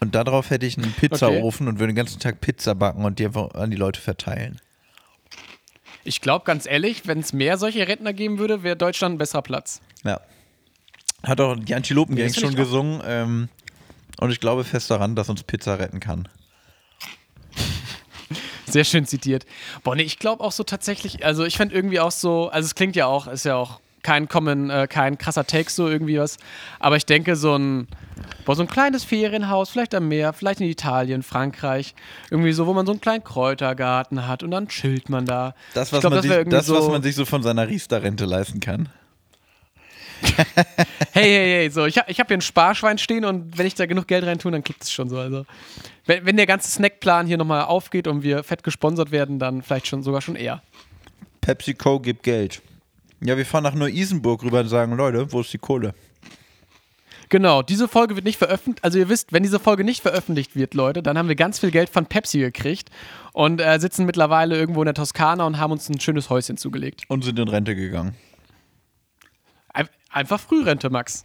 Und darauf hätte ich einen Pizzaofen und würde den ganzen Tag Pizza backen und die einfach an die Leute verteilen. Ich glaube, ganz ehrlich, wenn es mehr solche Rentner geben würde, wäre Deutschland ein besserer Platz. Ja. Hat auch die Antilopen-Gang Nee, schon gesungen. Ähm, und ich glaube fest daran, dass uns Pizza retten kann. [laughs] Sehr schön zitiert. Boah, nee, ich glaube auch so tatsächlich, also ich fände irgendwie auch so, also es klingt ja auch, ist ja auch kein common, äh, kein krasser Take so irgendwie was, aber ich denke so ein, boah, so ein kleines Ferienhaus, vielleicht am Meer, vielleicht in Italien, Frankreich, irgendwie so, wo man so einen kleinen Kräutergarten hat und dann chillt man da. Das, was, glaub, man, das sich, das was so- man sich so von seiner Riester-Rente leisten kann. Hey, hey, hey, so, ich habe ich hab hier ein Sparschwein stehen und wenn ich da genug Geld rein tue, dann klappt es schon so. Also, wenn, wenn der ganze Snackplan hier nochmal aufgeht und wir fett gesponsert werden, dann vielleicht schon sogar schon eher. PepsiCo gibt Geld. Ja, wir fahren nach Neu-Isenburg rüber und sagen, Leute, wo ist die Kohle? Genau, diese Folge wird nicht veröffentlicht. Also ihr wisst, wenn diese Folge nicht veröffentlicht wird, Leute, dann haben wir ganz viel Geld von Pepsi gekriegt und äh, sitzen mittlerweile irgendwo in der Toskana und haben uns ein schönes Häuschen zugelegt. Und sind in Rente gegangen. Ein- Einfach Frührente, Max.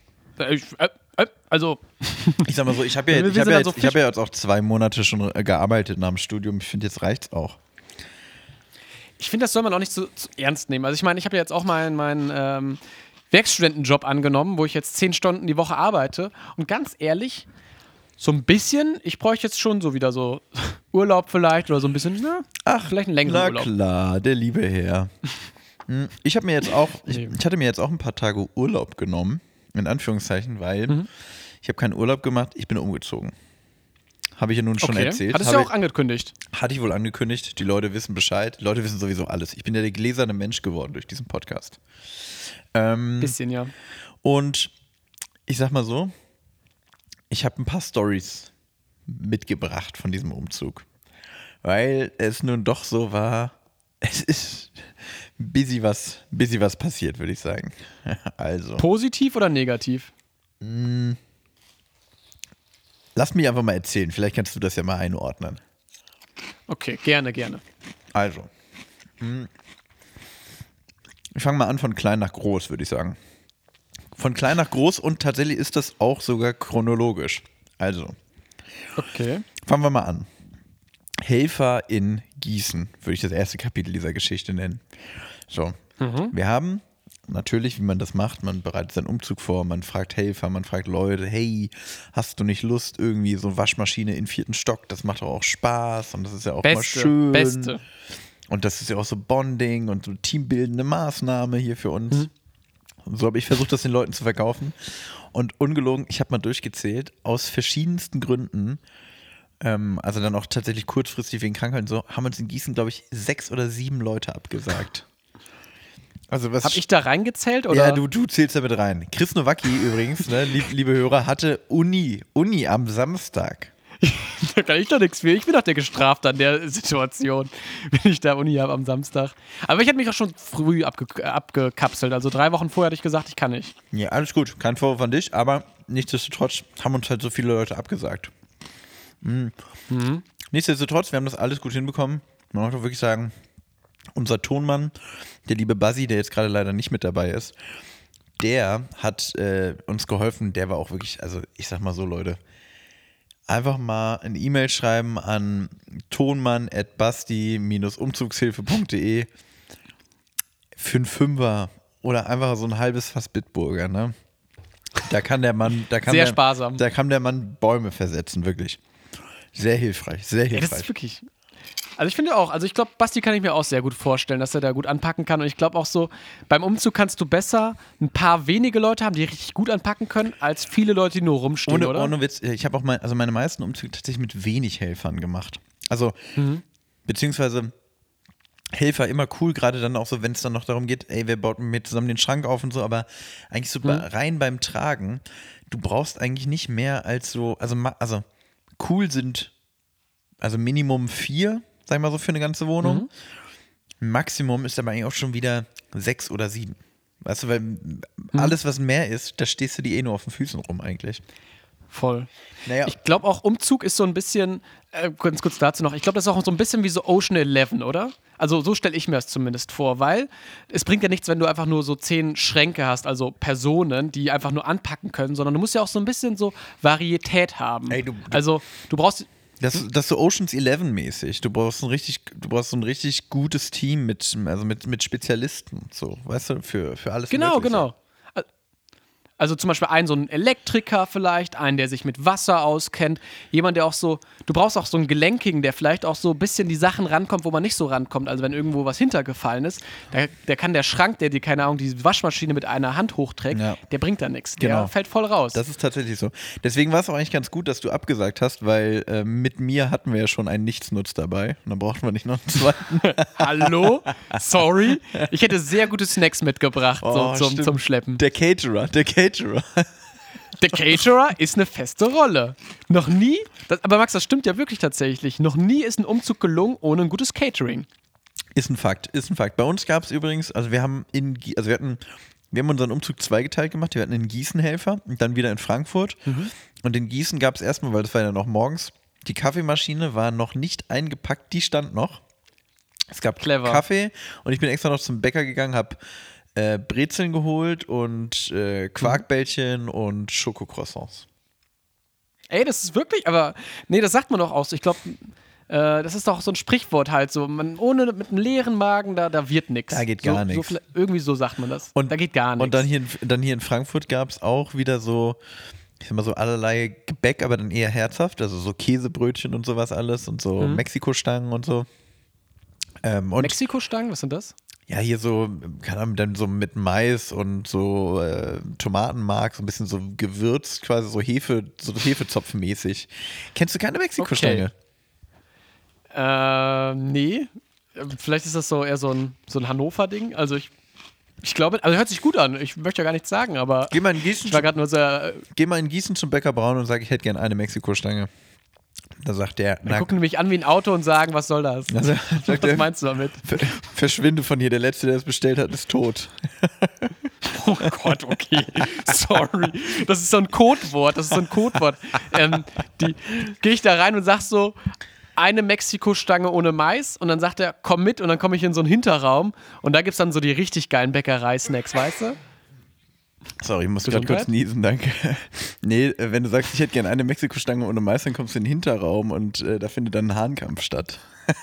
Ich- äh, äh, Also, [laughs] Ich sag mal so, ich habe ja, ich hab ja, jetzt- ich hab ja jetzt auch zwei Monate schon äh, gearbeitet nach dem Studium. Ich finde, jetzt reicht's auch. ich finde, das soll man auch nicht so, zu ernst nehmen. Also ich meine, ich habe ja jetzt auch meinen meinen, ähm, Werkstudentenjob angenommen, wo ich jetzt zehn Stunden die Woche arbeite. Und ganz ehrlich, so ein bisschen, ich bräuchte jetzt schon so wieder so [laughs] Urlaub vielleicht oder so ein bisschen, na, Ach, vielleicht einen längeren Na Urlaub. klar, der liebe Herr. [laughs] Hm, Ich habe mir jetzt auch, ich, ich hatte mir jetzt auch ein paar Tage Urlaub genommen, in Anführungszeichen, weil Mhm. ich habe keinen Urlaub gemacht, ich bin umgezogen. Habe ich ja nun schon Okay. erzählt. Hattest du ja auch angekündigt. Hatte ich wohl angekündigt. Die Leute wissen Bescheid. Die Leute wissen sowieso alles. Ich bin ja der gläserne Mensch geworden durch diesen Podcast. Ähm, Bisschen, ja. und ich sag mal so, ich habe ein paar Stories mitgebracht von diesem Umzug. Weil es nun doch so war, [laughs] es ist busy was, busy was passiert, würde ich sagen. [laughs] Also, Positiv oder negativ? lass mich einfach mal erzählen. Vielleicht kannst du das ja mal einordnen. Okay, gerne, gerne. Also, hm, ich fange mal an von klein nach groß, würde ich sagen. Von klein nach groß und tatsächlich ist das auch sogar chronologisch. Also, Okay. fangen wir mal an. Helfer in Gießen, würde ich das erste Kapitel dieser Geschichte nennen. So, wir haben natürlich, wie man das macht, man bereitet seinen Umzug vor, man fragt Helfer, man fragt Leute, hey, hast du nicht Lust, irgendwie so eine Waschmaschine in vierten Stock, das macht doch auch Spaß und das ist ja auch mal Beste, schön. beste. Und das ist ja auch so Bonding und so teambildende Maßnahme hier für uns. Mhm. Und so habe ich versucht, das den Leuten zu verkaufen. Und ungelogen, ich habe mal durchgezählt, aus verschiedensten Gründen, ähm, also dann auch tatsächlich kurzfristig wegen Krankheit und so, haben uns in Gießen, glaube ich, sechs oder sieben Leute abgesagt. Also was Hab ich da reingezählt? Oder? ja, du, du zählst da mit rein. Chris Nowacki [laughs] übrigens, ne, lieb, liebe Hörer, hatte Uni, Uni am Samstag. [laughs] Da kann ich doch nichts für. Ich bin doch der Gestrafte an der Situation, [laughs] wenn ich da Uni habe am Samstag. Aber ich hätte mich auch schon früh abge abgekapselt. Also drei Wochen vorher hatte ich gesagt, ich kann nicht. Ja, alles gut. Kein Vorwurf an dich, aber nichtsdestotrotz haben uns halt so viele Leute abgesagt. Mhm. Nichtsdestotrotz, wir haben das alles gut hinbekommen. Man muss doch wirklich sagen, unser Tonmann, der liebe Buzzy, der jetzt gerade leider nicht mit dabei ist, der hat äh, uns geholfen. Der war auch wirklich, also ich sag mal so, Leute, einfach mal eine E-Mail schreiben an tonmann.basti-umzugshilfe.de für einen Fünfer oder einfach so ein halbes Fass Bitburger, ne? Da kann der Mann, da kann Sehr der, sparsam. Da kann der Mann Bäume versetzen, wirklich. Sehr hilfreich, sehr Ja, das hilfreich. ist wirklich. Also ich finde auch, also ich glaube, Basti kann ich mir auch sehr gut vorstellen, dass er da gut anpacken kann. Und ich glaube auch so, beim Umzug kannst du besser ein paar wenige Leute haben, die richtig gut anpacken können, als viele Leute, die nur rumstehen, ohne, oder? ohne Witz, ich habe auch mein, also meine meisten Umzüge tatsächlich mit wenig Helfern gemacht. Also, Mhm. beziehungsweise Helfer immer cool, gerade dann auch so, wenn es dann noch darum geht, ey, wir bauten mir zusammen den Schrank auf und so, aber eigentlich so Mhm. rein beim Tragen, du brauchst eigentlich nicht mehr als so, also, also cool sind, also Minimum vier, sag ich mal so, für eine ganze Wohnung. Mhm. Maximum ist aber eigentlich auch schon wieder sechs oder sieben. Weißt du, weil Mhm. alles, was mehr ist, da stehst du die eh nur auf den Füßen rum eigentlich. Voll. Naja, Ich glaube auch, Umzug ist so ein bisschen, äh, ganz kurz dazu noch, ich glaube, das ist auch so ein bisschen wie so Ocean Eleven, oder? Also so stelle ich mir das zumindest vor, weil es bringt ja nichts, wenn du einfach nur so zehn Schränke hast, also Personen, die einfach nur anpacken können, sondern du musst ja auch so ein bisschen so Varietät haben. Ey, du- du- also du brauchst, Das, das ist so Oceans 11 mäßig. Du brauchst ein richtig, du brauchst so ein richtig gutes Team mit, also mit, mit Spezialisten, so, weißt du, für, für alles. Genau, Mögliche. genau. Also zum Beispiel einen so einen Elektriker vielleicht, einen, der sich mit Wasser auskennt, jemand, der auch so, du brauchst auch so einen Gelenkigen, der vielleicht auch so ein bisschen die Sachen rankommt, wo man nicht so rankommt. Also wenn irgendwo was hintergefallen ist, der, der kann der Schrank, der dir, keine Ahnung, die Waschmaschine mit einer Hand hochträgt, Ja. der bringt da nichts. Genau. Der fällt voll raus. Das ist tatsächlich so. Deswegen war es auch eigentlich ganz gut, dass du abgesagt hast, weil äh, mit mir hatten wir ja schon einen Nichtsnutz dabei. Und dann brauchten wir nicht noch einen zweiten. [laughs] Hallo? Sorry? Ich hätte sehr gute Snacks mitgebracht Oh, so, zum, zum Schleppen. Der Caterer, der Caterer. Der Caterer ist eine feste Rolle. Noch nie, das, aber Max, das stimmt ja wirklich tatsächlich, noch nie ist ein Umzug gelungen ohne ein gutes Catering. Ist ein Fakt, ist ein Fakt. Bei uns gab es übrigens, also wir haben in, also wir hatten, wir haben unseren Umzug zweigeteilt gemacht. Wir hatten in Gießen Helfer und dann wieder in Frankfurt. Und in Gießen gab es erstmal, weil das war ja noch morgens, die Kaffeemaschine war noch nicht eingepackt, die stand noch. Es gab Clever. Kaffee und ich bin extra noch zum Bäcker gegangen, habe äh, Brezeln geholt und äh, Quarkbällchen und Schokocroissants. Ey, das ist wirklich, aber nee, das sagt man doch auch so. Ich glaube, äh, das ist doch so ein Sprichwort halt so. Man, ohne mit einem leeren Magen, da, da wird nichts. Da geht so, gar so, nix. vielleicht- irgendwie so sagt man das. da geht gar nichts. Und dann hier, in, dann hier in Frankfurt gab es auch wieder so, ich sag mal so allerlei Gebäck, aber dann eher herzhaft, also so Käsebrötchen und sowas alles und so Mhm. Mexikostangen und so. Ähm, und Mexiko-Stangen, was sind das? Ja, hier so, keine Ahnung, dann so mit Mais und so äh, Tomatenmark, so ein bisschen so gewürzt, quasi so Hefe, so Hefezopfmäßig. Kennst du keine Mexikostange? Äh, nee. Vielleicht ist das so eher so ein, so ein Hannover-Ding. Also ich, ich glaube, also hört sich gut an. Ich möchte ja gar nichts sagen, aber Geh mal in Gießen, ich war gerade nur sehr. Äh, geh mal in Gießen zum Bäcker Braun und sag, ich hätte gerne eine Mexikostange. Da sagt der, na, gucken mich an wie ein Auto und sagen, was soll das? [laughs] also, sagt Was der, meinst du damit? Ver- Verschwinde von hier, der Letzte, der es bestellt hat, ist tot. [laughs] Oh Gott, okay. Sorry. Das ist so ein Codewort. Das ist so ein Codewort. Ähm, die gehe ich da rein und sag so, eine Mexiko-Stange ohne Mais und dann sagt er, komm mit und dann komme ich in so einen Hinterraum und da gibt es dann so die richtig geilen Bäckerei-Snacks, weißt du? Sorry, ich muss gerade kurz niesen, danke. [laughs] Nee, äh, wenn du sagst, ich hätte gerne eine Mexikostange ohne Mais, dann kommst du in den Hinterraum und äh, da findet dann ein Hahnkampf statt. [laughs]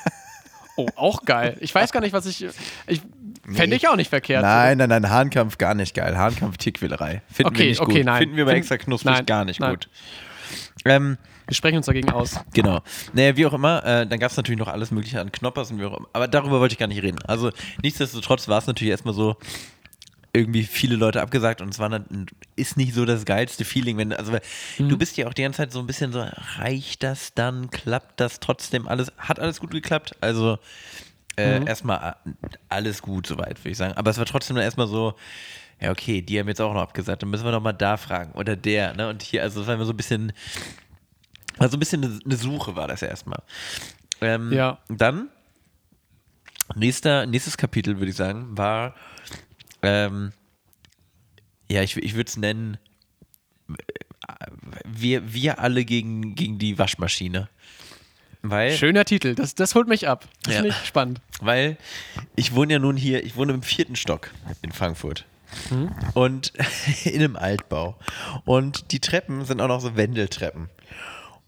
Oh, auch geil. Ich weiß gar nicht, was ich. ich Fände ich auch nicht verkehrt. Nein, nein, nein, Hahnkampf gar nicht geil. Hahnkampf Tierquälerei. Finden wir Okay, nicht okay, gut. nein. Finden wir bei extra knusprig nein, gar nicht nein. gut. Ähm, Wir sprechen uns dagegen aus. Genau. Naja, wie auch immer, äh, dann gab es natürlich noch alles Mögliche an Knoppers und wie auch immer. Aber darüber wollte ich gar nicht reden. Also, nichtsdestotrotz war es natürlich erstmal so, irgendwie viele Leute abgesagt und es war dann, ist nicht so das geilste Feeling, wenn, also weil du bist ja auch die ganze Zeit so ein bisschen so, reicht das dann, klappt das trotzdem alles, hat alles gut geklappt, also äh, erstmal äh, alles gut soweit, würde ich sagen, aber es war trotzdem dann erstmal so, ja okay, die haben jetzt auch noch abgesagt, dann müssen wir noch mal da fragen oder der, ne, und hier, also es war immer so ein bisschen, also ein bisschen eine, eine Suche war das erstmal. Ähm, Ja. Dann, nächster, nächstes Kapitel, würde ich sagen, war, ähm, ja, ich, ich würde es nennen, äh, wir, wir alle gegen, gegen die Waschmaschine. Weil, Schöner Titel. Das, das holt mich ab. Das Ja. finde ich spannend. weil ich wohne ja nun hier, ich wohne im vierten Stock in Frankfurt. Und [laughs] in einem Altbau. Und die Treppen sind auch noch so Wendeltreppen.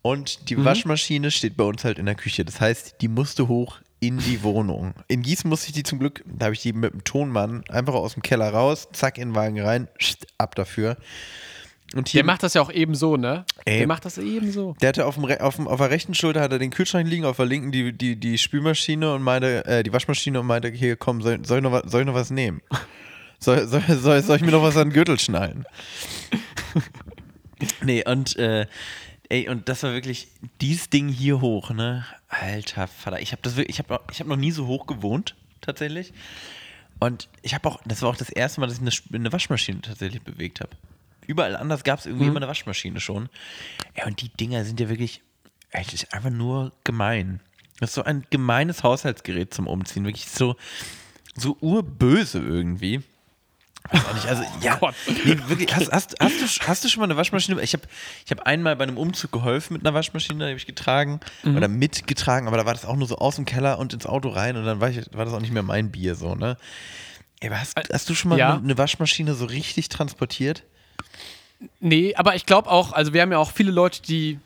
Und die Waschmaschine steht bei uns halt in der Küche. Das heißt, die musste hoch in die Wohnung. In Gießen musste ich die zum Glück, da habe ich die mit dem Tonmann einfach aus dem Keller raus, zack in den Wagen rein, scht, ab dafür. Und hier Der macht das ja auch eben so, ne? Ey. Der macht das eben so. der hatte auf, dem, auf, dem, auf der rechten Schulter hat er den Kühlschrank liegen, auf der linken die, die, die Spülmaschine und meinte, äh, die Waschmaschine und meinte, hier komm, soll, soll, ich, noch, was- soll ich noch was nehmen? [laughs] Soll, soll, soll, soll ich mir noch was an den Gürtel schnallen? [laughs] nee, und äh, ey, und das war wirklich dieses Ding hier hoch, ne? Alter Vater, ich habe das wirklich, ich habe ich hab noch nie so hoch gewohnt, tatsächlich. Und ich habe auch, das war auch das erste Mal, dass ich eine, eine Waschmaschine tatsächlich bewegt habe. Überall anders gab es irgendwie immer eine Waschmaschine schon. Ja, und die Dinger sind ja wirklich, ey, das ist einfach nur gemein. Das ist so ein gemeines Haushaltsgerät zum Umziehen. Wirklich so, so urböse irgendwie. Weiß auch nicht, also ja, Gott. nee, wirklich, hast, hast, hast, du, hast du schon mal eine Waschmaschine? Ich habe ich hab einmal bei einem Umzug geholfen mit einer Waschmaschine, die habe ich getragen oder mitgetragen, aber da war das auch nur so aus dem Keller und ins Auto rein und dann war, ich, war das auch nicht mehr mein Bier so, ne? Ey, hast, hast du schon mal Ja. eine, Waschmaschine so richtig transportiert? Nee, aber ich glaube auch, also wir haben ja auch viele Leute, die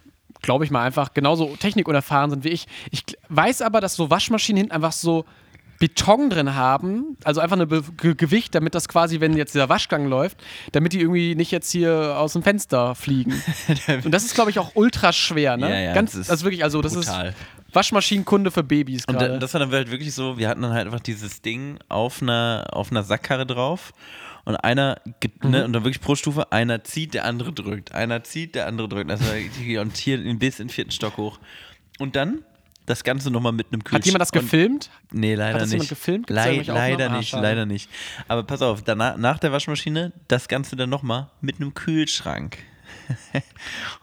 glaube ich mal, einfach genauso technikunerfahren sind wie ich. Ich weiß aber, dass so Waschmaschinen hinten einfach so Beton drin haben, also einfach ein Ge Gewicht, damit das quasi, wenn jetzt dieser Waschgang läuft, damit die irgendwie nicht jetzt hier aus dem Fenster fliegen. [laughs] Und das ist, glaube ich, auch ultra schwer, ne? Ja, ja, Ganz, das ist also wirklich, also das brutal. ist Waschmaschinenkunde für Babys Und gerade. da, das war dann halt wirklich so, wir hatten dann halt einfach dieses Ding auf einer, auf einer Sackkarre drauf und einer, ne, und dann wirklich pro Stufe, einer zieht, der andere drückt, einer zieht, der andere drückt. Also, [laughs] und hier bis in den vierten Stock hoch. Und dann das Ganze nochmal mit einem Kühlschrank. Hat jemand das und- gefilmt? Nee, leider Hat das nicht. jemand gefilmt? Irgendwelche leider? Ah, nicht, schade. leider nicht. Aber pass auf, danach, nach der Waschmaschine das Ganze dann nochmal mit einem Kühlschrank. [laughs]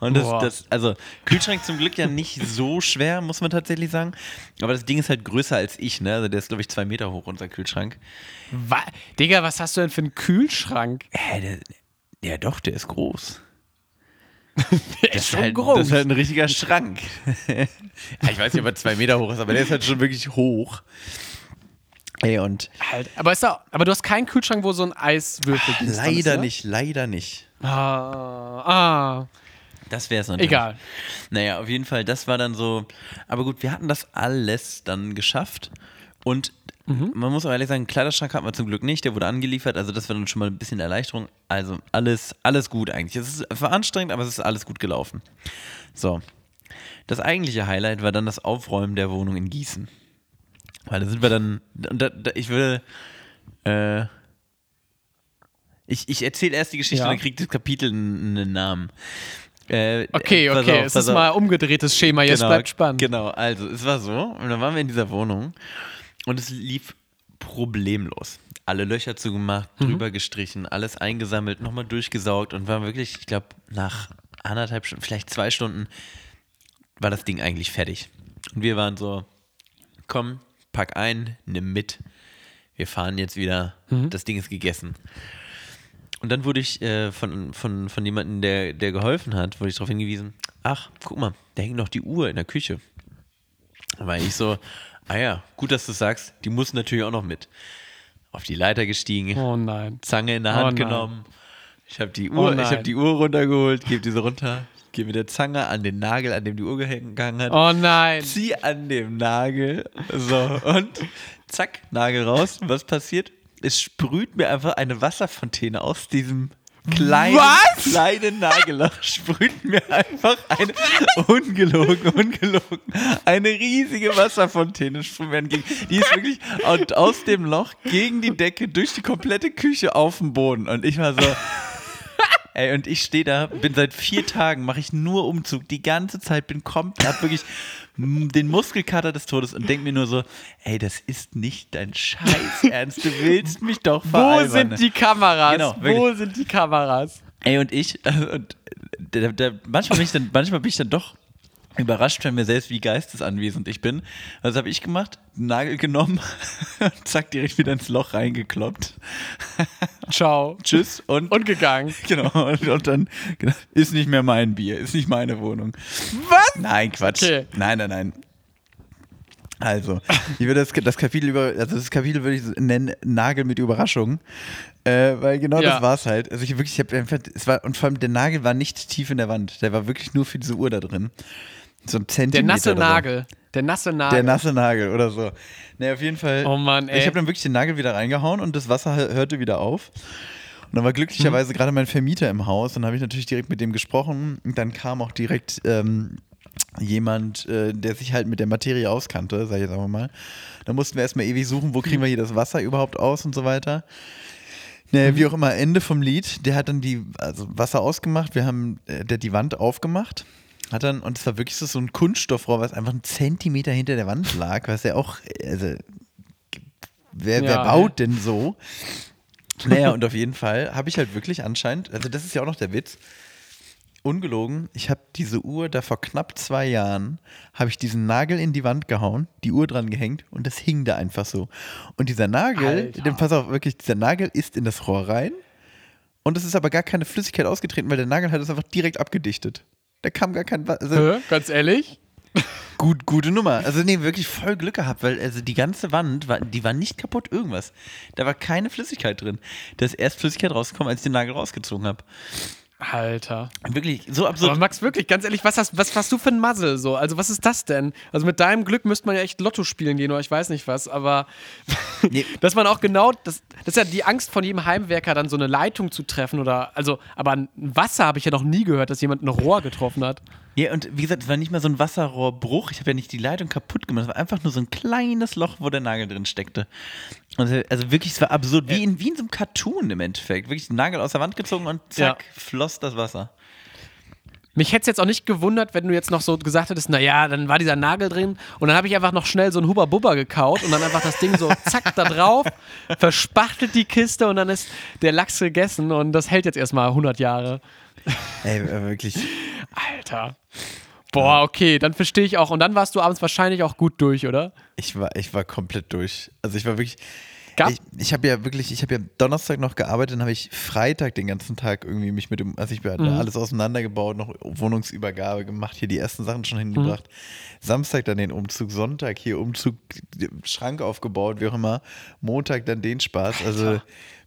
Und das, das, also Kühlschrank zum Glück ja nicht so schwer, muss man tatsächlich sagen. Aber das Ding ist halt größer als ich, ne? Also der ist, glaube ich, zwei Meter hoch, unser Kühlschrank. Wa Digga, was hast du denn für einen Kühlschrank? Hä, der, ja doch, der ist groß. Der [laughs] Das ist, halt, das ist halt ein richtiger Schrank. [laughs] ja, ich weiß nicht, ob er zwei Meter hoch ist, aber der ist halt schon wirklich hoch. Ey, und Halt. Aber, ist da, aber du hast keinen Kühlschrank, wo so ein Eiswürfel ist, leider ne? nicht, leider nicht. Ah, ah, Das wäre es natürlich. egal. Naja, auf jeden Fall, das war dann so. Aber gut, wir hatten das alles dann geschafft. Und Mhm. man muss auch ehrlich sagen, Kleiderschrank hatten wir zum Glück nicht, der wurde angeliefert. Also, das war dann schon mal ein bisschen Erleichterung. Also, alles, alles gut eigentlich. Es ist war anstrengend, aber es ist alles gut gelaufen. So. Das eigentliche Highlight war dann das Aufräumen der Wohnung in Gießen. Weil da sind wir dann. Da, da, ich will. Äh, ich ich erzähle erst die Geschichte Ja. und dann kriegt das Kapitel einen, Namen. Äh, Okay, okay, auf, es ist auf. mal umgedrehtes Schema, jetzt Genau, bleibt spannend. Genau, also es war so, und dann waren wir in dieser Wohnung und es lief problemlos. Alle Löcher zugemacht, Mhm. drüber gestrichen, alles eingesammelt, nochmal durchgesaugt und war wirklich, ich glaube, nach anderthalb Stunden, vielleicht zwei Stunden, war das Ding eigentlich fertig. Und wir waren so, komm, pack ein, nimm mit, wir fahren jetzt wieder, Mhm. das Ding ist gegessen. Und dann wurde ich äh, von, von, von jemandem, der, der geholfen hat, wurde ich darauf hingewiesen, ach, guck mal, da hängt noch die Uhr in der Küche. Da war ich so, ah ja, gut, dass du sagst, die muss natürlich auch noch mit. Auf die Leiter gestiegen, Oh nein. Zange in der Oh Hand nein. genommen. Ich habe die Oh Uhr, ich nein. habe die Uhr runtergeholt, gebe diese runter, gehe mit der Zange an den Nagel, an dem die Uhr gehangen hat, Oh nein. zieh an dem Nagel, so und zack, Nagel raus. Was passiert? Es sprüht mir einfach eine Wasserfontäne aus diesem kleinen, Was? kleinen Nagelloch. Sprüht mir einfach eine, ungelogen, ungelogen, eine riesige Wasserfontäne sprüht mir entgegen. Die ist wirklich und aus dem Loch gegen die Decke durch die komplette Küche auf den Boden. Und ich war so, Ey, und ich stehe da, bin seit vier Tagen, mache ich nur Umzug, die ganze Zeit, bin komplett, hab wirklich den Muskelkater des Todes und denk mir nur so, ey, das ist nicht dein Scheiß [laughs] Ernst, du willst mich doch Wo veralbern. sind die Kameras? Genau, Wo sind die Kameras? Ey, und ich, [laughs] äh, und da, da, manchmal, bin ich dann, manchmal bin ich dann doch überrascht von mir selbst, wie geistesanwesend ich bin. Was habe ich gemacht? Nagel genommen und [laughs] zack, direkt wieder ins Loch reingekloppt. Ciao. [laughs] Tschüss und Und gegangen. [laughs] Genau, und, und dann genau, ist nicht mehr mein Bier, ist nicht meine Wohnung. Was? Nein, Quatsch. Okay. Nein, nein, nein. Also, ich würde das, das Kapitel über, also das Kapitel würde ich nennen Nagel mit Überraschung, äh, weil genau Ja. das war es halt. Also ich wirklich, ich habe einfach, es war und vor allem der Nagel war nicht tief in der Wand, der war wirklich nur für diese Uhr da drin, so ein Zentimeter. Der nasse so. Nagel. Der nasse Nagel. Der nasse Nagel oder so. Ne, auf jeden Fall. Oh Mann, ey. Ich habe dann wirklich den Nagel wieder reingehauen und das Wasser hör- hörte wieder auf. Und dann war glücklicherweise Mhm. gerade mein Vermieter im Haus und dann habe ich natürlich direkt mit dem gesprochen. Und dann kam auch direkt ähm, jemand, äh, der sich halt mit der Materie auskannte, sag ich jetzt einfach mal. Da mussten wir erstmal ewig suchen, wo kriegen wir hier das Wasser überhaupt aus und so weiter. Ne, Mhm. Wie auch immer, Ende vom Lied, der hat dann die also Wasser ausgemacht, wir haben äh, der die Wand aufgemacht, hat dann, und es war wirklich so, so ein Kunststoffrohr, was einfach einen Zentimeter hinter der Wand lag, was ja auch, also, wer, wer Ja, baut denn so? Naja, und auf jeden Fall habe ich halt wirklich anscheinend, also das ist ja auch noch der Witz, ungelogen, ich habe diese Uhr da vor knapp zwei Jahren, habe ich diesen Nagel in die Wand gehauen, die Uhr dran gehängt und das hing da einfach so. Und dieser Nagel, den, pass auf, wirklich, dieser Nagel ist in das Rohr rein und es ist aber gar keine Flüssigkeit ausgetreten, weil der Nagel hat es einfach direkt abgedichtet. Da kam gar kein, also Hä? Ganz ehrlich? [laughs] gut, gute Nummer. Also nee, wirklich voll Glück gehabt, weil also die ganze Wand, war, die war nicht kaputt, irgendwas. Da war keine Flüssigkeit drin. Da ist erst Flüssigkeit rausgekommen, als ich den Nagel rausgezogen habe. Alter. Wirklich, so absurd. Aber Max, wirklich, ganz ehrlich, was hast, was hast du für ein Muzzle so? Also, was ist das denn? Also, mit deinem Glück müsste man ja echt Lotto spielen gehen oder ich weiß nicht was, aber [laughs] Nee. [laughs] dass man auch genau, das, das ist ja die Angst von jedem Heimwerker, dann so eine Leitung zu treffen oder, also, aber ein Wasser habe ich ja noch nie gehört, dass jemand ein Rohr getroffen hat. Ja, und wie gesagt, es war nicht mal so ein Wasserrohrbruch. Ich habe ja nicht die Leitung kaputt gemacht. Es war einfach nur so ein kleines Loch, wo der Nagel drin steckte. Also, also wirklich, es war absurd. Wie in, wie in so einem Cartoon im Endeffekt. Wirklich den Nagel aus der Wand gezogen und zack, Ja. floss das Wasser. Mich hätte es jetzt auch nicht gewundert, wenn du jetzt noch so gesagt hättest, naja, dann war dieser Nagel drin und dann habe ich einfach noch schnell so ein Hubba Bubba gekaut und dann einfach das Ding so [laughs] zack da drauf, verspachtelt die Kiste und dann ist der Lachs gegessen und das hält jetzt erstmal 100 Jahre. Ey, wirklich. Alter. Boah, okay, dann verstehe ich auch. Und dann warst du abends wahrscheinlich auch gut durch, oder? Ich war, ich war komplett durch. Also ich war wirklich. Gab- ich ich habe ja wirklich, ich habe ja Donnerstag noch gearbeitet, dann habe ich Freitag den ganzen Tag irgendwie mich mit dem, also ich hatte Mhm. alles auseinandergebaut, noch Wohnungsübergabe gemacht, hier die ersten Sachen Mhm. schon hingebracht. Samstag dann den Umzug, Sonntag hier Umzug, Schrank aufgebaut, wie auch immer. Montag dann den Spaß. Also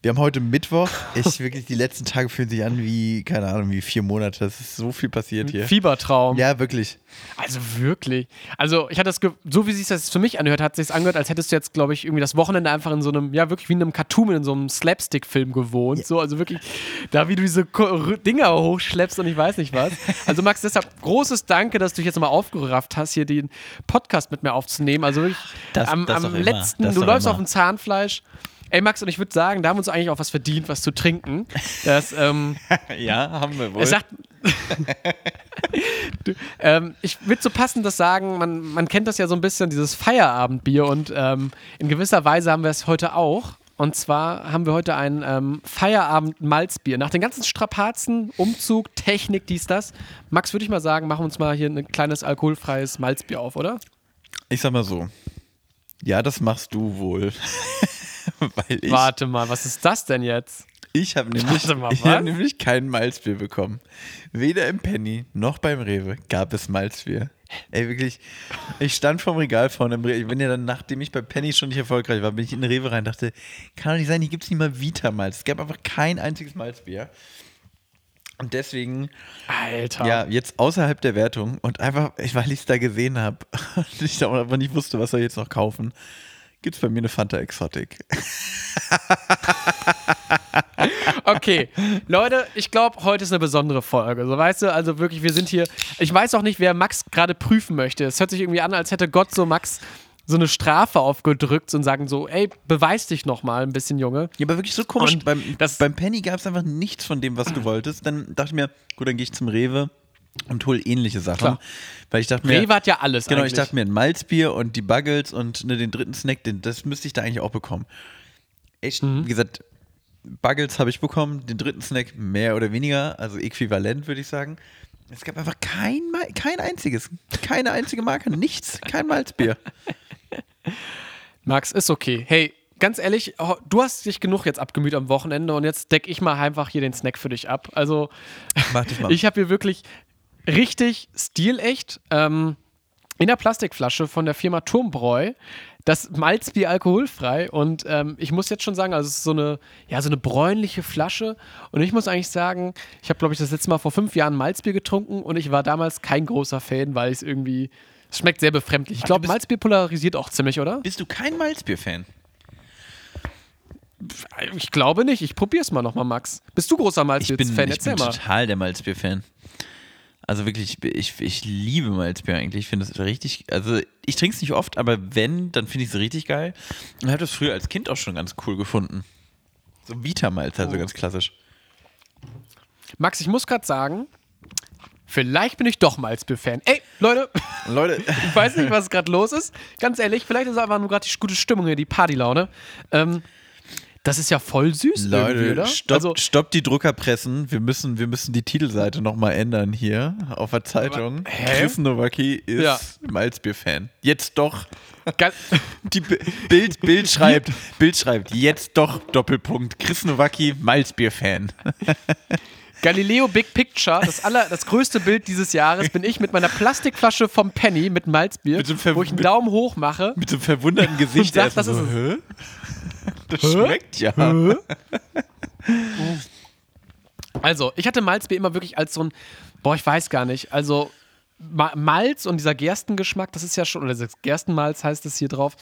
wir haben heute Mittwoch. Ich wirklich, die letzten Tage fühlen sich an wie, keine Ahnung, wie vier Monate. Es ist so viel passiert hier. Fiebertraum. Ja, wirklich. Also wirklich. Also ich hatte das, so wie sich das für mich anhört, hat sich angehört, als hättest du jetzt, glaube ich, irgendwie das Wochenende einfach in so einem, ja wirklich wie in einem Cartoon, in so einem Slapstick-Film gewohnt. So, also wirklich, da wie du diese Dinger hochschleppst und ich weiß nicht was. Also Max, deshalb großes Danke, dass du dich jetzt mal aufgerafft hast, hier den Podcast mit mir aufzunehmen. Also wirklich Das- am, das am letzten, du läufst immer. auf dem Zahnfleisch. Ey Max, und ich würde sagen, da haben wir uns eigentlich auch was verdient, was zu trinken. Das, ähm, [laughs] Ja, haben wir wohl. er sagt. [laughs] du, ähm, ich würde so passend das sagen, man, man kennt das ja so ein bisschen, dieses Feierabendbier und ähm, in gewisser Weise haben wir es heute auch. Und zwar haben wir heute ein ähm, Feierabend-Malzbier. Nach den ganzen Strapazen, Umzug, Technik, dies, das. Max, würde ich mal sagen, machen wir uns mal hier ein kleines alkoholfreies Malzbier auf, oder? Ich sag mal so. Ja, das machst du wohl. [laughs] [laughs] Weil ich, Warte mal, was ist das denn jetzt? ich habe nämlich, mal, ich hab nämlich kein Malzbier bekommen. Weder im Penny noch beim Rewe gab es Malzbier. Ey, wirklich, ich stand vorm Regal vorne im Rewe. Ich bin ja dann, nachdem ich bei Penny schon nicht erfolgreich war, bin ich in den Rewe rein und dachte, kann doch nicht sein, hier gibt es nicht mal Vita-Malz. Es gab einfach kein einziges Malzbier. Und deswegen, Alter. ja, jetzt außerhalb der Wertung und einfach, weil ich es da gesehen habe [laughs] und ich auch einfach nicht wusste, was soll ich jetzt noch kaufen, gibt es bei mir eine Fanta Exotic. [laughs] Okay, Leute, ich glaube, heute ist eine besondere Folge. So, weißt du, also wirklich, wir sind hier. Ich weiß auch nicht, wer Max gerade prüfen möchte. Es hört sich irgendwie an, als hätte Gott so Max so eine Strafe aufgedrückt und sagen so, ey, beweis dich noch mal ein bisschen, Junge. Ja, aber wirklich so komisch. Beim, beim Penny gab es einfach nichts von dem, was du wolltest. Dann dachte ich mir, gut, dann gehe ich zum Rewe und hole ähnliche Sachen. Klar. Weil ich dachte mir, Rewe hat ja alles genau, eigentlich. ich dachte mir, ein Malzbier und die Buggles und ne, den dritten Snack, den, das müsste ich da eigentlich auch bekommen. Echt, Mhm. wie gesagt, Buggles habe ich bekommen, den dritten Snack mehr oder weniger, also äquivalent würde ich sagen. Es gab einfach kein, kein einziges, keine einzige Marke, nichts, kein Malzbier. [laughs] Max, ist okay. Hey, ganz ehrlich, du hast dich genug jetzt abgemüht am Wochenende und jetzt deck ich mal einfach hier den Snack für dich ab. Also, Mach das mal. [laughs] ich habe hier wirklich richtig stilecht ähm, in der Plastikflasche von der Firma Turmbräu das Malzbier alkoholfrei und ähm, ich muss jetzt schon sagen, also es ist so eine, ja, so eine bräunliche Flasche und ich muss eigentlich sagen, ich habe, glaube ich, das letzte Mal vor fünf Jahren Malzbier getrunken und ich war damals kein großer Fan, weil es irgendwie, es schmeckt sehr befremdlich. Ich glaube, Malzbier polarisiert auch ziemlich, oder? Bist du kein Malzbier-Fan? Ich glaube nicht. Ich probier's mal nochmal, Max. Bist du großer Ich bin, Malzbier-Fan? ich bin total der Malzbier-Fan. Also wirklich, ich, ich liebe Malzbier eigentlich. Ich finde es richtig, also ich trinke es nicht oft, aber wenn, dann finde ich es richtig geil. Und habe das früher als Kind auch schon ganz cool gefunden. So Vita-Malz, also Oh. ganz klassisch. Max, ich muss gerade sagen, vielleicht bin ich doch Malzbier-Fan. Ey, Leute, Leute, [laughs] ich weiß nicht, was gerade los ist. Ganz ehrlich, vielleicht ist einfach nur gerade die gute Stimmung hier, die Partylaune. Ähm, das ist ja voll süß Leute, oder? stopp, Also, stopp die Druckerpressen. Wir müssen, wir müssen die Titelseite nochmal ändern hier auf der Zeitung. hä? Chris Nowacki ist Ja. Malzbier-Fan. Jetzt doch. [laughs] Die B Bild, Bild [laughs] schreibt, Bild schreibt, jetzt doch Doppelpunkt. Chris Nowacki, Malzbier-Fan. [laughs] Galileo Big Picture, das, aller, das größte Bild dieses Jahres, bin ich mit meiner Plastikflasche vom Penny mit Malzbier, Mit wo ich einen Daumen hoch mache. Mit so einem verwunderten Gesicht. sag, erstmal das ist [laughs] Hä? Das schmeckt ja. Also, ich hatte Malzbier immer wirklich als so ein, boah, ich weiß gar nicht, also Ma Malz und dieser Gerstengeschmack, das ist ja schon, oder Gerstenmalz heißt es hier drauf,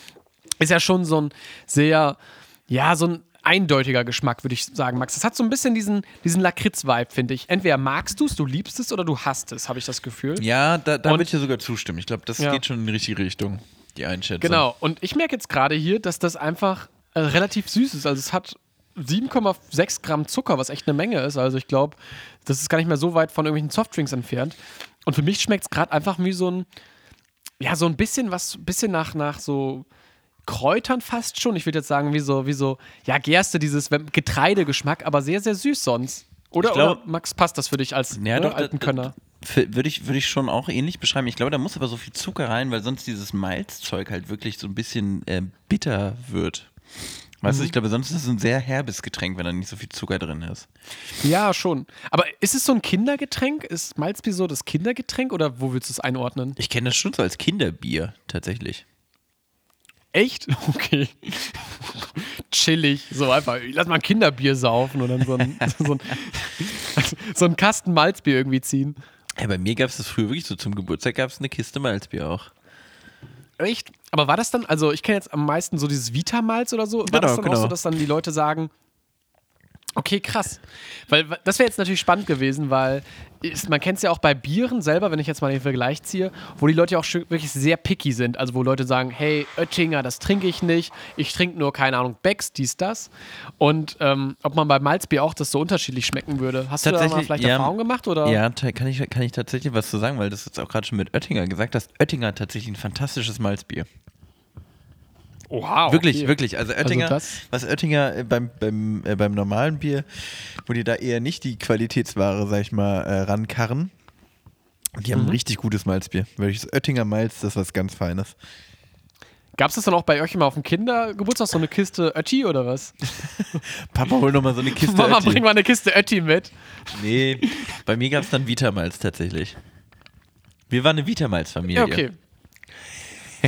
ist ja schon so ein sehr, ja, so ein eindeutiger Geschmack, würde ich sagen, Max. Das hat so ein bisschen diesen, diesen Lakritz-Vibe, finde ich. Entweder magst du es, du liebst es oder du hasst es, habe ich das Gefühl. Ja, da, da würde ich dir sogar zustimmen. Ich glaube, das Ja. geht schon in die richtige Richtung, die Einschätzung. Genau. Und ich merke jetzt gerade hier, dass das einfach äh, relativ süß ist. Also es hat 7,6 Gramm Zucker, was echt eine Menge ist. Also ich glaube, das ist gar nicht mehr so weit von irgendwelchen Softdrinks entfernt. Und für mich schmeckt es gerade einfach wie so ein, ja, so ein bisschen was, bisschen nach, nach so Kräutern fast schon. Ich würde jetzt sagen, wie so, wie so, ja, Gerste, dieses Getreidegeschmack, aber sehr, sehr süß sonst. Oder, Ich glaube- oder Max, passt das für dich als Ja, ne, alten Könner? Würde ich, würde ich schon auch ähnlich beschreiben. Ich glaube, da muss aber so viel Zucker rein, weil sonst dieses Malzzeug halt wirklich so ein bisschen äh, bitter wird. Weißt Mhm. du, ich glaube, sonst ist es ein sehr herbes Getränk, wenn da nicht so viel Zucker drin ist. Ja, schon. Aber ist es so ein Kindergetränk? Ist Malzbier so das Kindergetränk oder wo willst du es einordnen? Ich kenne das schon so als Kinderbier, tatsächlich. Echt? [laughs] Okay. Chillig. So einfach, lass mal ein Kinderbier saufen und dann so ein, [laughs] so ein, so ein Kasten Malzbier irgendwie ziehen. Ja, bei mir gab es das früher wirklich so. Zum Geburtstag gab es eine Kiste Malzbier auch. Echt? Aber war das dann, also ich kenne jetzt am meisten so dieses Vita-Malz oder so. War Genau, das dann auch genau. so, dass dann die Leute sagen, okay, krass. Weil das wäre jetzt natürlich spannend gewesen, weil ist, man kennt es ja auch bei Bieren selber, wenn ich jetzt mal den Vergleich ziehe, wo die Leute ja auch wirklich sehr picky sind. Also wo Leute sagen, hey, Oettinger, das trinke ich nicht. Ich trinke nur, keine Ahnung, Becks, dies, das. Und ähm, ob man bei Malzbier auch das so unterschiedlich schmecken würde. Hast du da mal vielleicht ja. Erfahrung gemacht? Oder? Ja, kann ich, kann ich tatsächlich was zu sagen, weil du es jetzt auch gerade schon mit Oettinger gesagt hast. Oettinger hat tatsächlich ein fantastisches Malzbier. Oha, Wirklich, okay. wirklich. Also Oettinger, das- was Oettinger äh, beim, beim, äh, beim normalen Bier, wo die da eher nicht die Qualitätsware, sag ich mal, äh, rankarren. Die Mhm. haben ein richtig gutes Malzbier. Wirklich, das Oettinger Malz, das ist was ganz Feines. Gab es das dann auch bei euch immer auf dem Kindergeburtstag, so eine Kiste Ötti oder was? [laughs] Papa, hol noch mal so eine Kiste Mama, Oetti. bring mal eine Kiste Ötti mit. Nee, bei mir gab es dann Vitamalz tatsächlich. Wir waren eine Vitamalz-Familie. Ja, okay.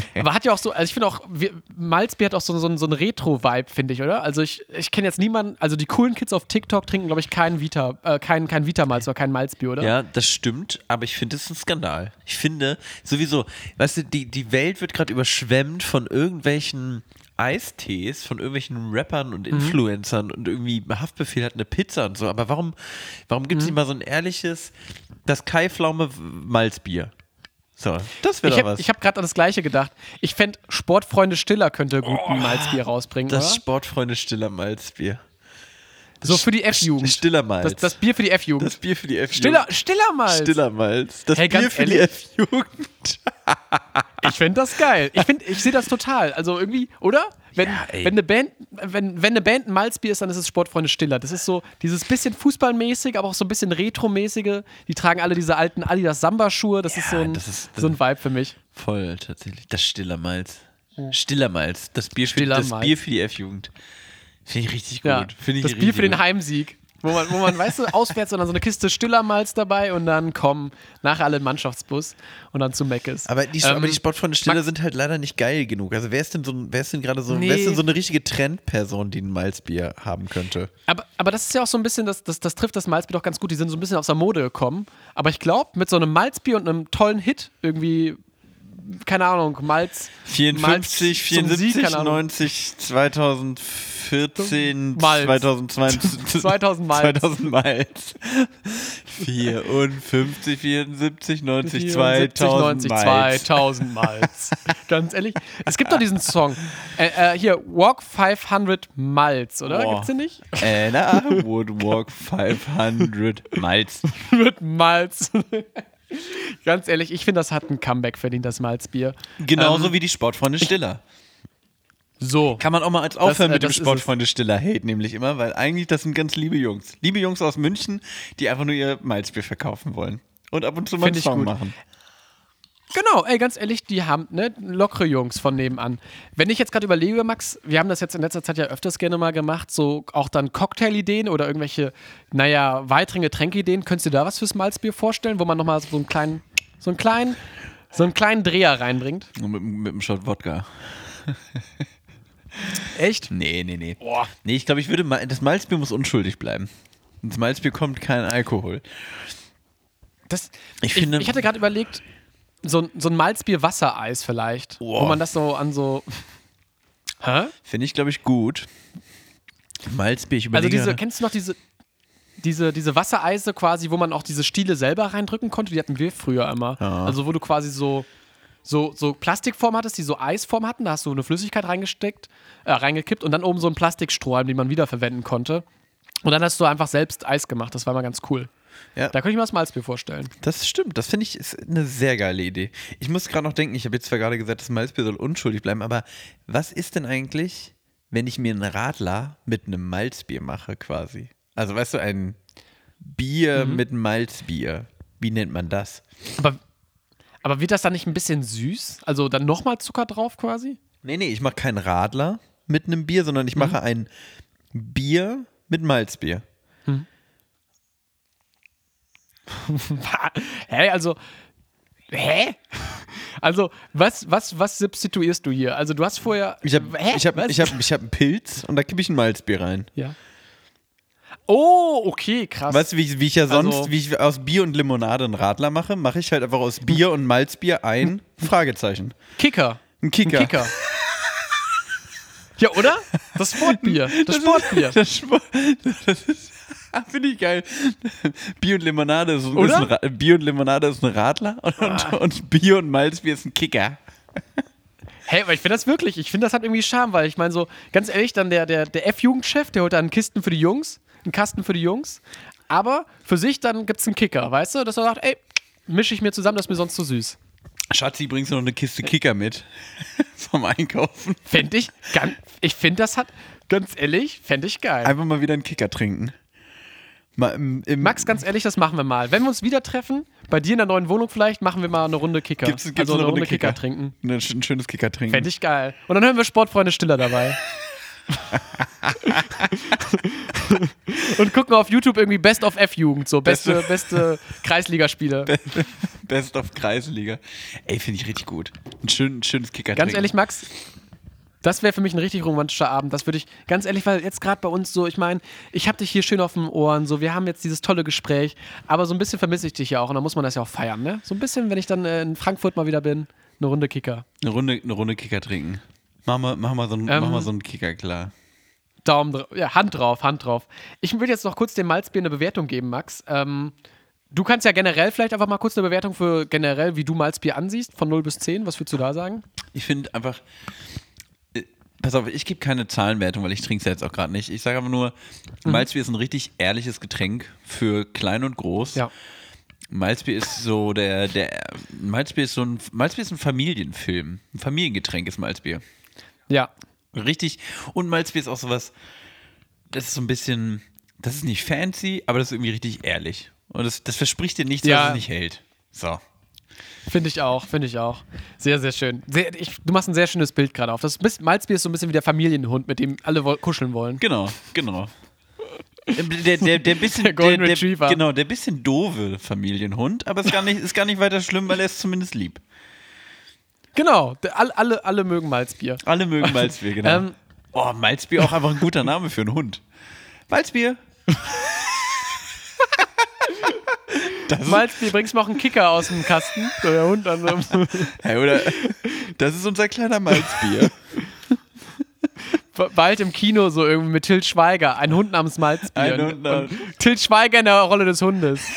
[laughs] Aber hat ja auch so, also ich finde auch, wir, Malzbier hat auch so, so, so einen Retro-Vibe, finde ich, oder? Also ich, ich kenne jetzt niemanden, also die coolen Kids auf TikTok trinken, glaube ich, kein Vita, äh, kein, kein Vita-Malz oder kein Malzbier, oder? Ja, das stimmt, aber ich finde es ist ein Skandal. Ich finde sowieso, weißt du, die, die Welt wird gerade überschwemmt von irgendwelchen Eistees, von irgendwelchen Rappern und Influencern und irgendwie Haftbefehl hat eine Pizza und so. Aber warum, warum gibt es nicht mal so ein ehrliches, das Kai Pflaume Malzbier? So, das wäre doch habe was. ich hab gerade an das Gleiche gedacht. Ich fände, Sportfreunde Stiller könnte gut ein Malzbier rausbringen, das oder? Sportfreunde Stiller Malzbier. So für die F-Jugend. Stiller Malz. Das, das Bier für die F-Jugend. Das Bier für die F-Jugend. Stiller, Stiller Malz. Stiller Malz. Das Hey, Bier für die ehrlich? F-Jugend. [laughs] Ich finde das geil. Ich finde, ich sehe das total. Also irgendwie, oder? Wenn, Ja, wenn, eine Band, wenn, wenn eine Band ein Malzbier ist, dann ist es Sportfreunde Stiller. Das ist so dieses bisschen Fußballmäßig, aber auch so ein bisschen Retromäßige. Die tragen alle diese alten Adidas Samba-Schuhe. Das ist so ein, das ist- so ein Vibe für mich. Voll, tatsächlich. Das Stiller Malz. Stiller Malz. Das Bier für, Stiller das Malz. Bier für die F-Jugend. Finde ich richtig gut. Ja, das Bier für den. Heimsieg. Wo man, wo man, weißt du, auswärts und dann so eine Kiste Stiller Malz dabei und dann kommen nachher alle in den Mannschaftsbus und dann zu Meckes. Aber die, Ähm, aber die Sportfreunde Stiller sind halt leider nicht geil genug. Also wer ist denn so wer ist denn gerade so, Nee. wer ist denn so eine richtige Trendperson, die ein Malzbier haben könnte? Aber, aber das ist ja auch so ein bisschen, das, das, das trifft das Malzbier doch ganz gut. Die sind so ein bisschen aus der Mode gekommen. Aber ich glaube, mit so einem Malzbier und einem tollen Hit irgendwie, keine Ahnung, Malz. 54, Malz zum 74, Sieg, keine Ahnung. 90, 2014, Malz. 2020, 2000 [laughs] Malz. 2000 Malz. 54, 74, 90, 74, 2000 90, Malz. 2000 Malz. [laughs] Ganz ehrlich. Es gibt doch diesen Song. Äh, äh, hier, Walk 500 Malz, oder? Boah. Gibt's den nicht? Anna [laughs] would walk 500 Malz. Mit Malz. Ganz ehrlich, ich finde, das hat ein Comeback verdient, das Malzbier. Genauso Ähm, wie die Sportfreunde Stiller. So. Kann man auch mal als aufhören äh, mit dem das. Sportfreunde Stiller Hate, nämlich immer, weil eigentlich das sind ganz liebe Jungs. Liebe Jungs aus München, die einfach nur ihr Malzbier verkaufen wollen. Und ab und zu mal einen Song gut. machen. Genau, ey, ganz ehrlich, die haben, ne, lockere Jungs von nebenan. Wenn ich jetzt gerade überlege, Max, wir haben das jetzt in letzter Zeit ja öfters gerne mal gemacht, so auch dann Cocktailideen oder irgendwelche, naja, weiteren Getränkeideen. Könntest du da was fürs Malzbier vorstellen, wo man nochmal so einen kleinen, so einen kleinen, so einen kleinen Dreher reinbringt? Und mit, mit einem Shot Wodka. Echt? Nee, nee, nee. Boah. Nee, ich glaube, ich würde mal, das Malzbier muss unschuldig bleiben. Ins Malzbier kommt kein Alkohol. Das, Ich ich, finde- ich, hatte gerade überlegt, so, ein- so ein Malzbier-Wassereis vielleicht, wo Wow. man das so an so. [laughs] Hä? Finde ich, glaube ich, gut. Malzbier, ich Also überlege diese, gerade- kennst du noch diese, diese, diese Wassereise quasi, wo man auch diese Stiele selber reindrücken konnte? Die hatten wir früher immer. Ja. Also wo du quasi so, so, so Plastikform hattest, die so Eisform hatten, da hast du eine Flüssigkeit reingesteckt, äh, reingekippt und dann oben so ein Plastikstrohhalm, den man wiederverwenden konnte. Und dann hast du einfach selbst Eis gemacht. Das war mal ganz cool. Ja. Da könnte ich mir das Malzbier vorstellen. Das stimmt, das finde ich ist eine sehr geile Idee. Ich muss gerade noch denken, ich habe jetzt zwar gerade gesagt, das Malzbier soll unschuldig bleiben, aber was ist denn eigentlich, wenn ich mir einen Radler mit einem Malzbier mache quasi? Also weißt du, ein Bier Mhm. mit Malzbier. Wie nennt man das? Aber, aber wird das dann nicht ein bisschen süß? Also dann nochmal Zucker drauf quasi? Nee, nee, ich mache keinen Radler mit einem Bier, sondern ich Mhm. mache ein Bier mit Malzbier. Hä? Also. Hä? Also, was, was, was substituierst du hier? Also, du hast vorher. Ich habe ich hab, ich hab, ich hab einen Pilz und da kippe ich ein Malzbier rein. Ja. Oh, okay, krass. Weißt du, wie, ich- wie ich ja sonst, Also- wie ich aus Bier und Limonade einen Radler mache, mache ich halt einfach aus Bier und Malzbier ein Fragezeichen. Kicker. Ein Kicker. Ein Kicker. ja, oder? Das Sportbier. [laughs] Das Sportbier. Das, Sport, das ist, finde ich geil. [laughs] Bier und Limonade ist, ist Oder? ein, Bier und Limonade ist ein Radler und, und, [laughs] und Bier und Malzbier ist ein Kicker. Hey, aber ich finde das wirklich, ich finde, das hat irgendwie Charme, weil ich meine so, ganz ehrlich, dann der, der, der F-Jugendchef, der holt dann Kisten für die Jungs, einen Kasten für die Jungs, aber für sich dann gibt es einen Kicker, weißt du, dass er sagt, ey, mische ich mir zusammen, das ist mir sonst zu süß. Schatzi, bringst du noch eine Kiste Kicker mit [laughs] vom Einkaufen? Fände ich, ganz, ich finde, das hat, ganz ehrlich, fände ich geil. Einfach mal wieder einen Kicker trinken. Max, ganz ehrlich, das machen wir mal. Wenn wir uns wieder treffen, bei dir in der neuen Wohnung vielleicht, machen wir mal eine Runde Kicker. gibt's, gibt's also eine Runde Kicker, trinken. Ein, schönes Kicker trinken. Fände ich geil. Und dann hören wir Sportfreunde Stiller dabei. [laughs] Und gucken auf YouTube irgendwie Best of F-Jugend, so beste, [laughs] beste Kreisligaspiele. Best of Kreisliga. Ey, finde ich richtig gut. Ein, schön, ein schönes Kicker Ganz trinken. ehrlich, Max, das wäre für mich ein richtig romantischer Abend. Das würde ich, ganz ehrlich, weil jetzt gerade bei uns so, ich meine, ich habe dich hier schön auf den Ohren, so, wir haben jetzt dieses tolle Gespräch, aber so ein bisschen vermisse ich dich ja auch und dann muss man das ja auch feiern, ne? So ein bisschen, wenn ich dann äh, in Frankfurt mal wieder bin, eine Runde Kicker. Eine Runde, eine Runde Kicker trinken. Mach mal, mach mal, so, einen, Ähm, mach mal so einen Kicker klar. Daumen drauf, ja, Hand drauf, Hand drauf. Ich würde jetzt noch kurz dem Malzbier eine Bewertung geben, Max. Ähm, du kannst ja generell vielleicht einfach mal kurz eine Bewertung für generell, wie du Malzbier ansiehst, von 0 bis 10. Was würdest du da sagen? Ich finde einfach. Pass auf, ich gebe keine Zahlenwertung, weil ich trinke es ja jetzt auch gerade nicht. Ich sage aber nur, Mhm. Malzbier ist ein richtig ehrliches Getränk für klein und groß. Ja. Malzbier ist so der, der Malzbier ist so ein Malzbier ist ein Familienfilm. Ein Familiengetränk ist Malzbier. Ja. Richtig. Und Malzbier ist auch sowas, das ist so ein bisschen, das ist nicht fancy, aber das ist irgendwie richtig ehrlich. Und das, das verspricht dir nichts, Ja. was es nicht hält. So. Finde ich auch, finde ich auch. Sehr, sehr schön. Sehr, ich, du machst ein sehr schönes Bild gerade auf. Das Malzbier ist so ein bisschen wie der Familienhund, mit dem alle kuscheln wollen. Genau, genau. Der, der, der bisschen, [laughs] Der Golden der, Retriever. Genau, der bisschen doofe Familienhund, aber ist gar nicht, ist gar nicht weiter schlimm, weil er ist zumindest lieb. Genau, alle, alle, alle mögen Malzbier. Alle mögen Malzbier, genau. [laughs] Ähm, oh, Malzbier auch einfach ein guter Name für einen Hund. Malzbier. [laughs] Malzbier, bringst mal auch einen Kicker aus dem Kasten. So, der Hund dann so. [laughs] Hey, oder, das ist unser kleiner Malzbier. [laughs] bald im Kino so irgendwie mit Til Schweiger, ein Hund namens Malzbier. Ein Hund namens- Til Schweiger in der Rolle des Hundes. [laughs]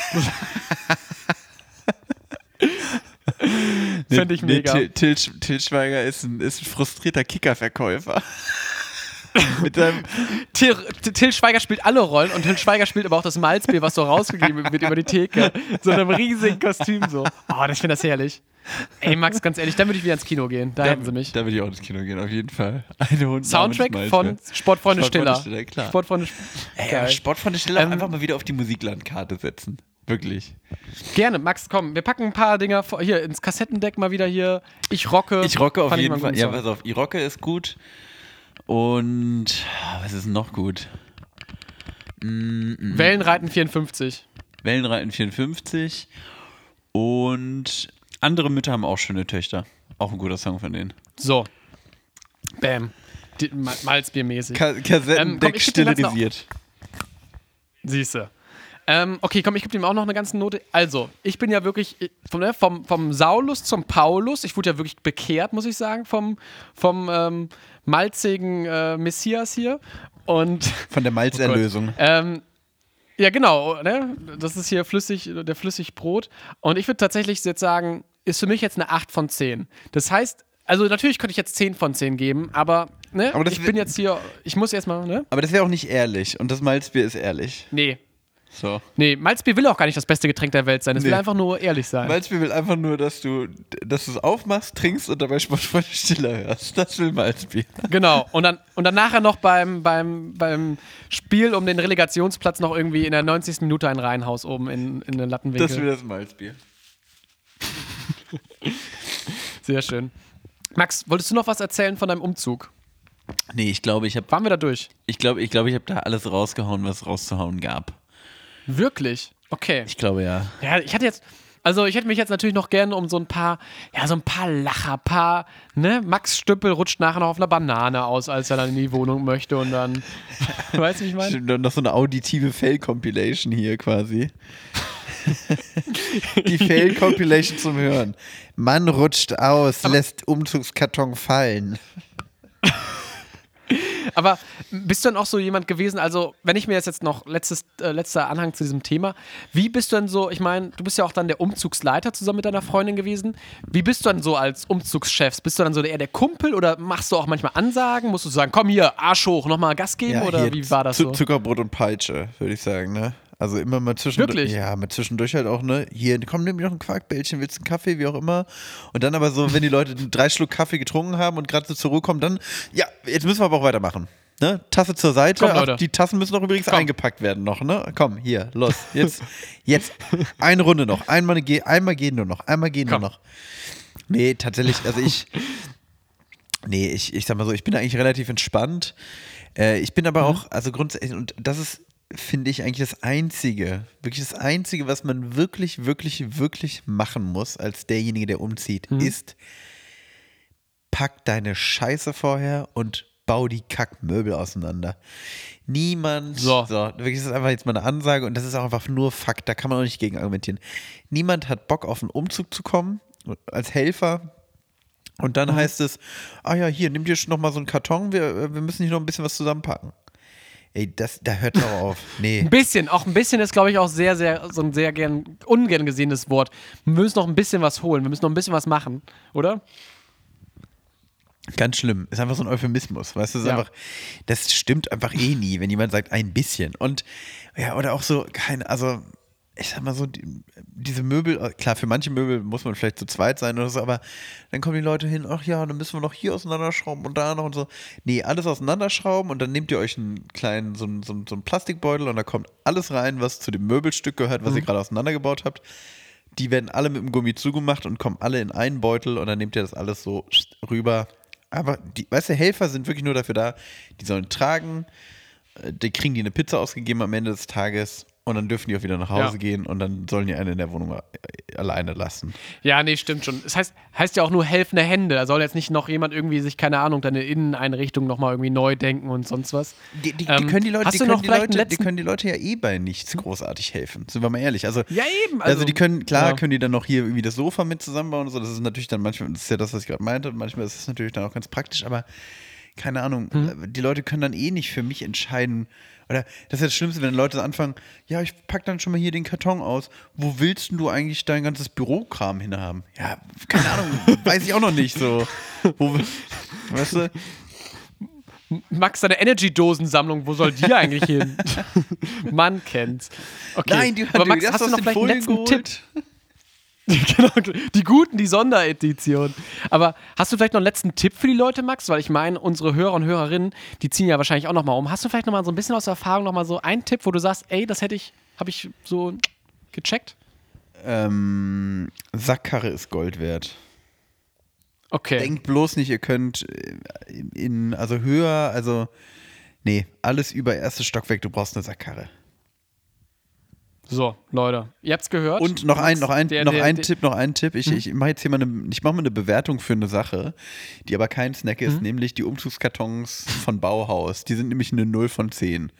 Fände ich Nee, mega. Til, Til, Til Schweiger ist ein, ist ein frustrierter Kickerverkäufer. [laughs] Mit seinem, Til, Til Schweiger spielt alle Rollen und Til Schweiger spielt aber auch das Malzbier, was so rausgegeben wird über die Theke. So in einem riesigen Kostüm so. Oh, ich finde das herrlich. Ey, Max, ganz ehrlich, dann würde ich wieder ins Kino gehen. Da, hätten sie mich. Da würde ich auch ins Kino gehen, auf jeden Fall. Soundtrack von. Sportfreunde Stiller. Stiller, klar. Sportfreunde Ey, Sportfreunde Stiller Ähm, einfach mal wieder auf die Musiklandkarte setzen. Wirklich. Gerne, Max, komm, wir packen ein paar Dinger vor, hier ins Kassettendeck mal wieder hier. Ich rocke. Ich rocke auf jeden Fall. Ja, pass auf, ich rocke ist gut. Und was ist noch gut? Song. Wellenreiten 54. Wellenreiten 54. Und andere Mütter haben auch schöne Töchter. Auch ein guter Song von denen. So. Bam. Malzbiermäßig. Ka Ähm, Kassettendeck noch- stilisiert. Siehste. Ähm, okay, komm, ich gebe ihm auch noch eine ganze Note. Also, ich bin ja wirklich äh, vom, ne, vom, vom Saulus zum Paulus. Ich wurde ja wirklich bekehrt, muss ich sagen, vom, vom ähm, malzigen äh, Messias hier. Und [laughs] Von der Malzerlösung. ähm, ja, genau, ne? Das ist hier flüssig, der Flüssigbrot. Und ich würde tatsächlich jetzt sagen, ist für mich jetzt eine 8 von 10. Das heißt, also natürlich könnte ich jetzt 10 von 10 geben, aber, ne? Aber ich bin jetzt hier, ich muss erstmal, ne? Aber das wäre auch nicht ehrlich. Und das Malzbier ist ehrlich. Nee. So. Nee, Malzbier will auch gar nicht das beste Getränk der Welt sein. Es will Nee. einfach nur ehrlich sein. Malzbier will einfach nur, dass du dass du es aufmachst, trinkst und dabei Sportfreunde Stiller hörst. Das will Malzbier. Genau. Und dann, und dann nachher noch beim, beim, beim Spiel um den Relegationsplatz noch irgendwie in der 90. Minute ein Reihenhaus oben in, in den Lattenwinkel. Das will das Malzbier. [laughs] Sehr schön. Max, wolltest du noch was erzählen von deinem Umzug? Nee, ich glaube, ich habe Waren wir da durch? ich glaube, ich glaube, ich habe da alles rausgehauen, was rauszuhauen gab. Wirklich? Okay. Ich glaube ja. Ja, ich hatte jetzt, also ich hätte mich jetzt natürlich noch gerne um so ein paar, ja, so ein paar Lacher, paar, ne? Max Stüppel rutscht nachher noch auf einer Banane aus, als er dann in die Wohnung möchte und dann, [laughs] weißt du, wie ich meine? Stimmt, dann noch so eine auditive Fail-Compilation hier quasi. [laughs] Die Fail-Compilation zum Hören. Mann rutscht aus, lässt Umzugskarton fallen. Aber bist du dann auch so jemand gewesen, also wenn ich mir jetzt jetzt noch letztes, äh, letzter Anhang zu diesem Thema, wie bist du denn so, ich meine, du bist ja auch dann der Umzugsleiter zusammen mit deiner Freundin gewesen, wie bist du dann so als Umzugschef? Bist du dann so eher der Kumpel oder machst du auch manchmal Ansagen? Musst du sagen, komm hier, Arsch hoch, nochmal Gas geben oder hier wie war das Zu- so? Zuckerbrot und Peitsche, würde ich sagen, ne? Also immer mal zwischendurch. Wirklich? Ja, mal zwischendurch halt auch, ne? Hier, komm, nimm mir noch ein Quarkbällchen, willst du einen Kaffee, wie auch immer. Und dann aber so, wenn die Leute [laughs] drei Schluck Kaffee getrunken haben und gerade so zur Ruhe kommen, dann, ja, jetzt müssen wir aber auch weitermachen. Ne? Tasse zur Seite. Komm. Ach, die Tassen müssen doch übrigens Komm. eingepackt werden noch, ne? Komm, hier, los. Jetzt, jetzt eine Runde noch. Einmal, ge- einmal gehen nur noch. Einmal gehen Komm. nur noch. Nee, tatsächlich, also ich. Nee, ich, ich sag mal so, ich bin eigentlich relativ entspannt. Äh, ich bin Mhm. aber auch, also grundsätzlich, und das ist, finde ich, eigentlich das Einzige, wirklich das Einzige, was man wirklich, wirklich, wirklich machen muss, als derjenige, der umzieht, Mhm. ist, pack deine Scheiße vorher und bau die Kackmöbel auseinander. Niemand, So. wirklich, das ist einfach jetzt mal eine Ansage und das ist auch einfach nur Fakt, da kann man auch nicht gegen argumentieren. Niemand hat Bock auf einen Umzug zu kommen, als Helfer, und Mhm. dann heißt es, ah ja, hier, nimm dir schon noch mal so einen Karton, wir, äh, wir müssen hier noch ein bisschen was zusammenpacken. Ey, das, da hört doch auf. Nee. Ein bisschen, auch ein bisschen ist, glaube ich, auch sehr, sehr, so ein sehr gern, ungern gesehenes Wort. Wir müssen noch ein bisschen was holen, wir müssen noch ein bisschen was machen, oder? Ganz schlimm. Ist einfach so ein Euphemismus. Weißt du, das, ist Ja. einfach, das stimmt einfach eh nie, wenn jemand sagt, ein bisschen. Und ja, oder auch so, keine, also, ich sag mal so, die, diese Möbel, äh, klar, für manche Möbel muss man vielleicht zu zweit sein oder so, aber dann kommen die Leute hin, ach ja, dann müssen wir noch hier auseinanderschrauben und da noch und so. Nee, alles auseinanderschrauben und dann nehmt ihr euch einen kleinen, so einen, so einen, so einen Plastikbeutel und da kommt alles rein, was zu dem Möbelstück gehört, was ihr gerade auseinandergebaut habt. Die werden alle mit dem Gummi zugemacht und kommen alle in einen Beutel und dann nehmt ihr das alles so rüber. Aber die, weißt du, Helfer sind wirklich nur dafür da, die sollen tragen, äh, die kriegen die eine Pizza ausgegeben am Ende des Tages und dann dürfen die auch wieder nach Hause Ja. gehen und dann sollen die einen in der Wohnung alleine lassen. Ja, nee, stimmt schon. Es heißt, heißt ja auch nur helfende Hände. Da soll jetzt nicht noch jemand irgendwie sich, keine Ahnung, deine Inneneinrichtung nochmal irgendwie neu denken und sonst was. Die, die, Ähm, die können die Leute, hast die du können noch die, Leute die können die Leute ja eh bei nichts großartig helfen. Sind wir mal ehrlich. Also, Ja, eben. Also, die können, klar, ja. können die dann noch hier irgendwie das Sofa mit zusammenbauen und so. Das ist natürlich dann manchmal, das ist ja das, was ich gerade meinte, manchmal ist es natürlich dann auch ganz praktisch, aber keine Ahnung, Hm. die Leute können dann eh nicht für mich entscheiden. Oder das ist ja das Schlimmste, wenn Leute anfangen, ja, ich pack dann schon mal hier den Karton aus. Wo willst du eigentlich dein ganzes Bürokram hinhaben? Ja, keine Ahnung, [laughs] weiß ich auch noch nicht so. Wo, weißt du? Max, deine Energy-Dosensammlung, wo soll die eigentlich hin? [laughs] Man kennt's. Okay. Nein, die, Aber die Max, hast hast du noch den vielleicht einen letzten Tipp? [laughs] genau, die guten, die Sonderedition. Aber hast du vielleicht noch einen letzten Tipp für die Leute, Max? Weil ich meine, unsere Hörer und Hörerinnen, die ziehen ja wahrscheinlich auch nochmal um. Hast du vielleicht nochmal so ein bisschen aus der Erfahrung nochmal so einen Tipp, wo du sagst, ey, das hätte ich, habe ich so gecheckt? Ähm, Sackkarre ist Gold wert. Okay. Denkt bloß nicht, ihr könnt äh, in, also höher, also, nee, alles über erstes Stockwerk, du brauchst eine Sackkarre. So, Leute, ihr habt's gehört. Und noch ein, noch ein, Der- noch der- ein der- Tipp, noch ein Tipp. Ich, Mhm. ich mache jetzt hier mal eine, ich mache mal eine Bewertung für eine Sache, die aber kein Snack ist, Mhm. nämlich die Umzugskartons von Bauhaus. Die sind nämlich eine 0 von 10.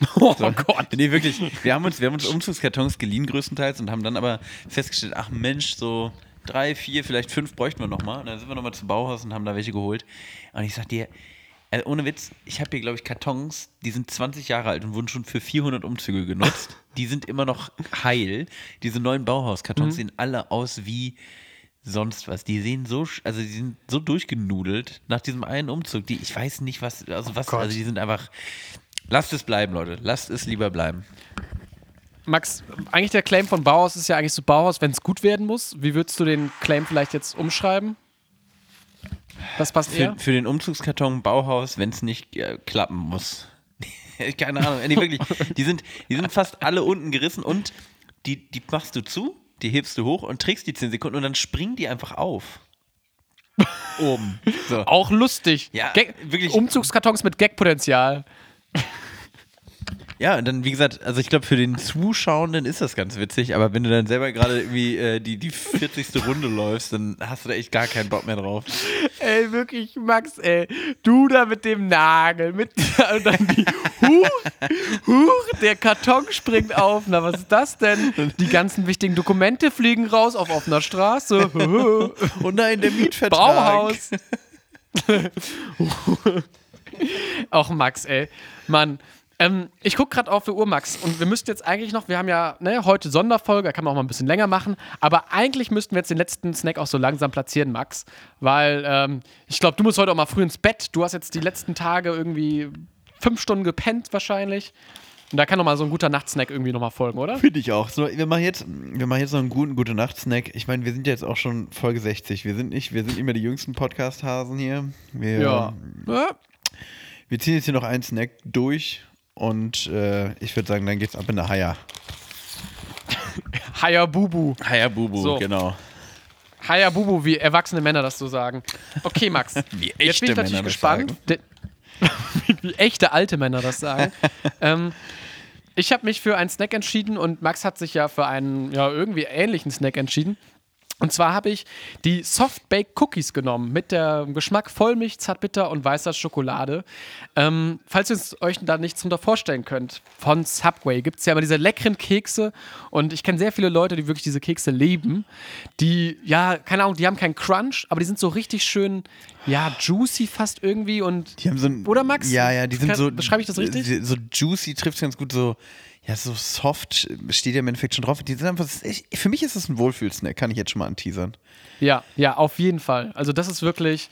[laughs] Oh So. Gott. Nee, wirklich. Wir haben uns, wir haben uns Umzugskartons geliehen größtenteils und haben dann aber festgestellt, ach Mensch, so drei, vier, vielleicht fünf bräuchten wir nochmal. Und dann sind wir nochmal zum Bauhaus und haben da welche geholt. Und ich sag dir, also ohne Witz, ich habe hier, glaube ich, Kartons, die sind 20 Jahre alt und wurden schon für 400 Umzüge genutzt. [laughs] Die sind immer noch heil. Diese neuen Bauhauskartons sehen alle aus wie sonst was. Die sehen so, also die sind so durchgenudelt nach diesem einen Umzug. Die, ich weiß nicht, was, also was, Gott. also die sind einfach. Lasst es bleiben, Leute. Lasst es lieber bleiben. Max, eigentlich der Claim von Bauhaus ist ja eigentlich so Bauhaus, wenn es gut werden muss. Wie würdest du den Claim vielleicht jetzt umschreiben? Was passt Für, eher? für den Umzugskarton Bauhaus, wenn es nicht äh, klappen muss. [laughs] Keine Ahnung. Nee, wirklich. Die sind, die sind fast alle unten gerissen und die, die machst du zu, die hebst du hoch und trägst die 10 Sekunden und dann springen die einfach auf. Oben. So. Auch lustig. Ja, Gag wirklich. Umzugskartons mit Gagpotenzial. Ja, und dann, wie gesagt, also ich glaube, für den Zuschauenden ist das ganz witzig, aber wenn du dann selber gerade irgendwie äh, die, die 40. Runde läufst, dann hast du da echt gar keinen Bock mehr drauf. Ey, wirklich, Max, ey. Du da mit dem Nagel, mit [laughs] und dann die Huch, Huch, der Karton springt auf. Na, was ist das denn? Die ganzen wichtigen Dokumente fliegen raus auf offener Straße. [laughs] Oh nein, der Mietvertrag. Bauhaus. [laughs] Auch Max, ey. Mann. Ähm, ich gucke gerade auf die Uhr, Max, und wir müssten jetzt eigentlich noch, wir haben ja ne, heute Sonderfolge, da kann man auch mal ein bisschen länger machen, aber eigentlich müssten wir jetzt den letzten Snack auch so langsam platzieren, Max, weil ähm, ich glaube, du musst heute auch mal früh ins Bett. Du hast jetzt die letzten Tage irgendwie fünf Stunden gepennt wahrscheinlich. Und da kann noch mal so ein guter Nachtsnack irgendwie noch mal folgen, oder? Finde ich auch. So, wir machen jetzt, wir machen jetzt noch einen guten gute Nacht-Snack. Ich meine, wir sind jetzt auch schon Folge 60. Wir sind nicht, wir sind immer die jüngsten Podcast-Hasen hier. Wir, Ja. wir ziehen jetzt hier noch einen Snack durch und äh, ich würde sagen, dann geht's ab in der Haya. [laughs] Hayabubu. Hayabubu, So. genau. Hayabubu, wie erwachsene Männer das so sagen. Okay, Max. [laughs] Wie Jetzt bin ich echte natürlich Männer das gespannt. [laughs] wie echte alte Männer das sagen. ähm, ich habe mich für einen Snack entschieden und Max hat sich ja für einen ja, irgendwie ähnlichen Snack entschieden. Und zwar habe ich die Soft Baked Cookies genommen mit dem Geschmack Vollmilch, Zartbitter und weißer Schokolade. Ähm, falls ihr es euch da nichts drunter vorstellen könnt, von Subway gibt es ja immer diese leckeren Kekse und ich kenne sehr viele Leute, die wirklich diese Kekse lieben. Die, ja, keine Ahnung, die haben keinen Crunch, aber die sind so richtig schön, ja, juicy fast irgendwie und Die haben so ein, Oder, Max? Ja, ja, die sind Kann- so. beschreibe ich das richtig? So juicy trifft ganz gut so. Ja, so soft steht ja im Endeffekt schon drauf. Die sind einfach, ich, für mich ist das ein Wohlfühlsnack, kann ich jetzt schon mal anteasern. Ja, ja, auf jeden Fall. Also das ist wirklich.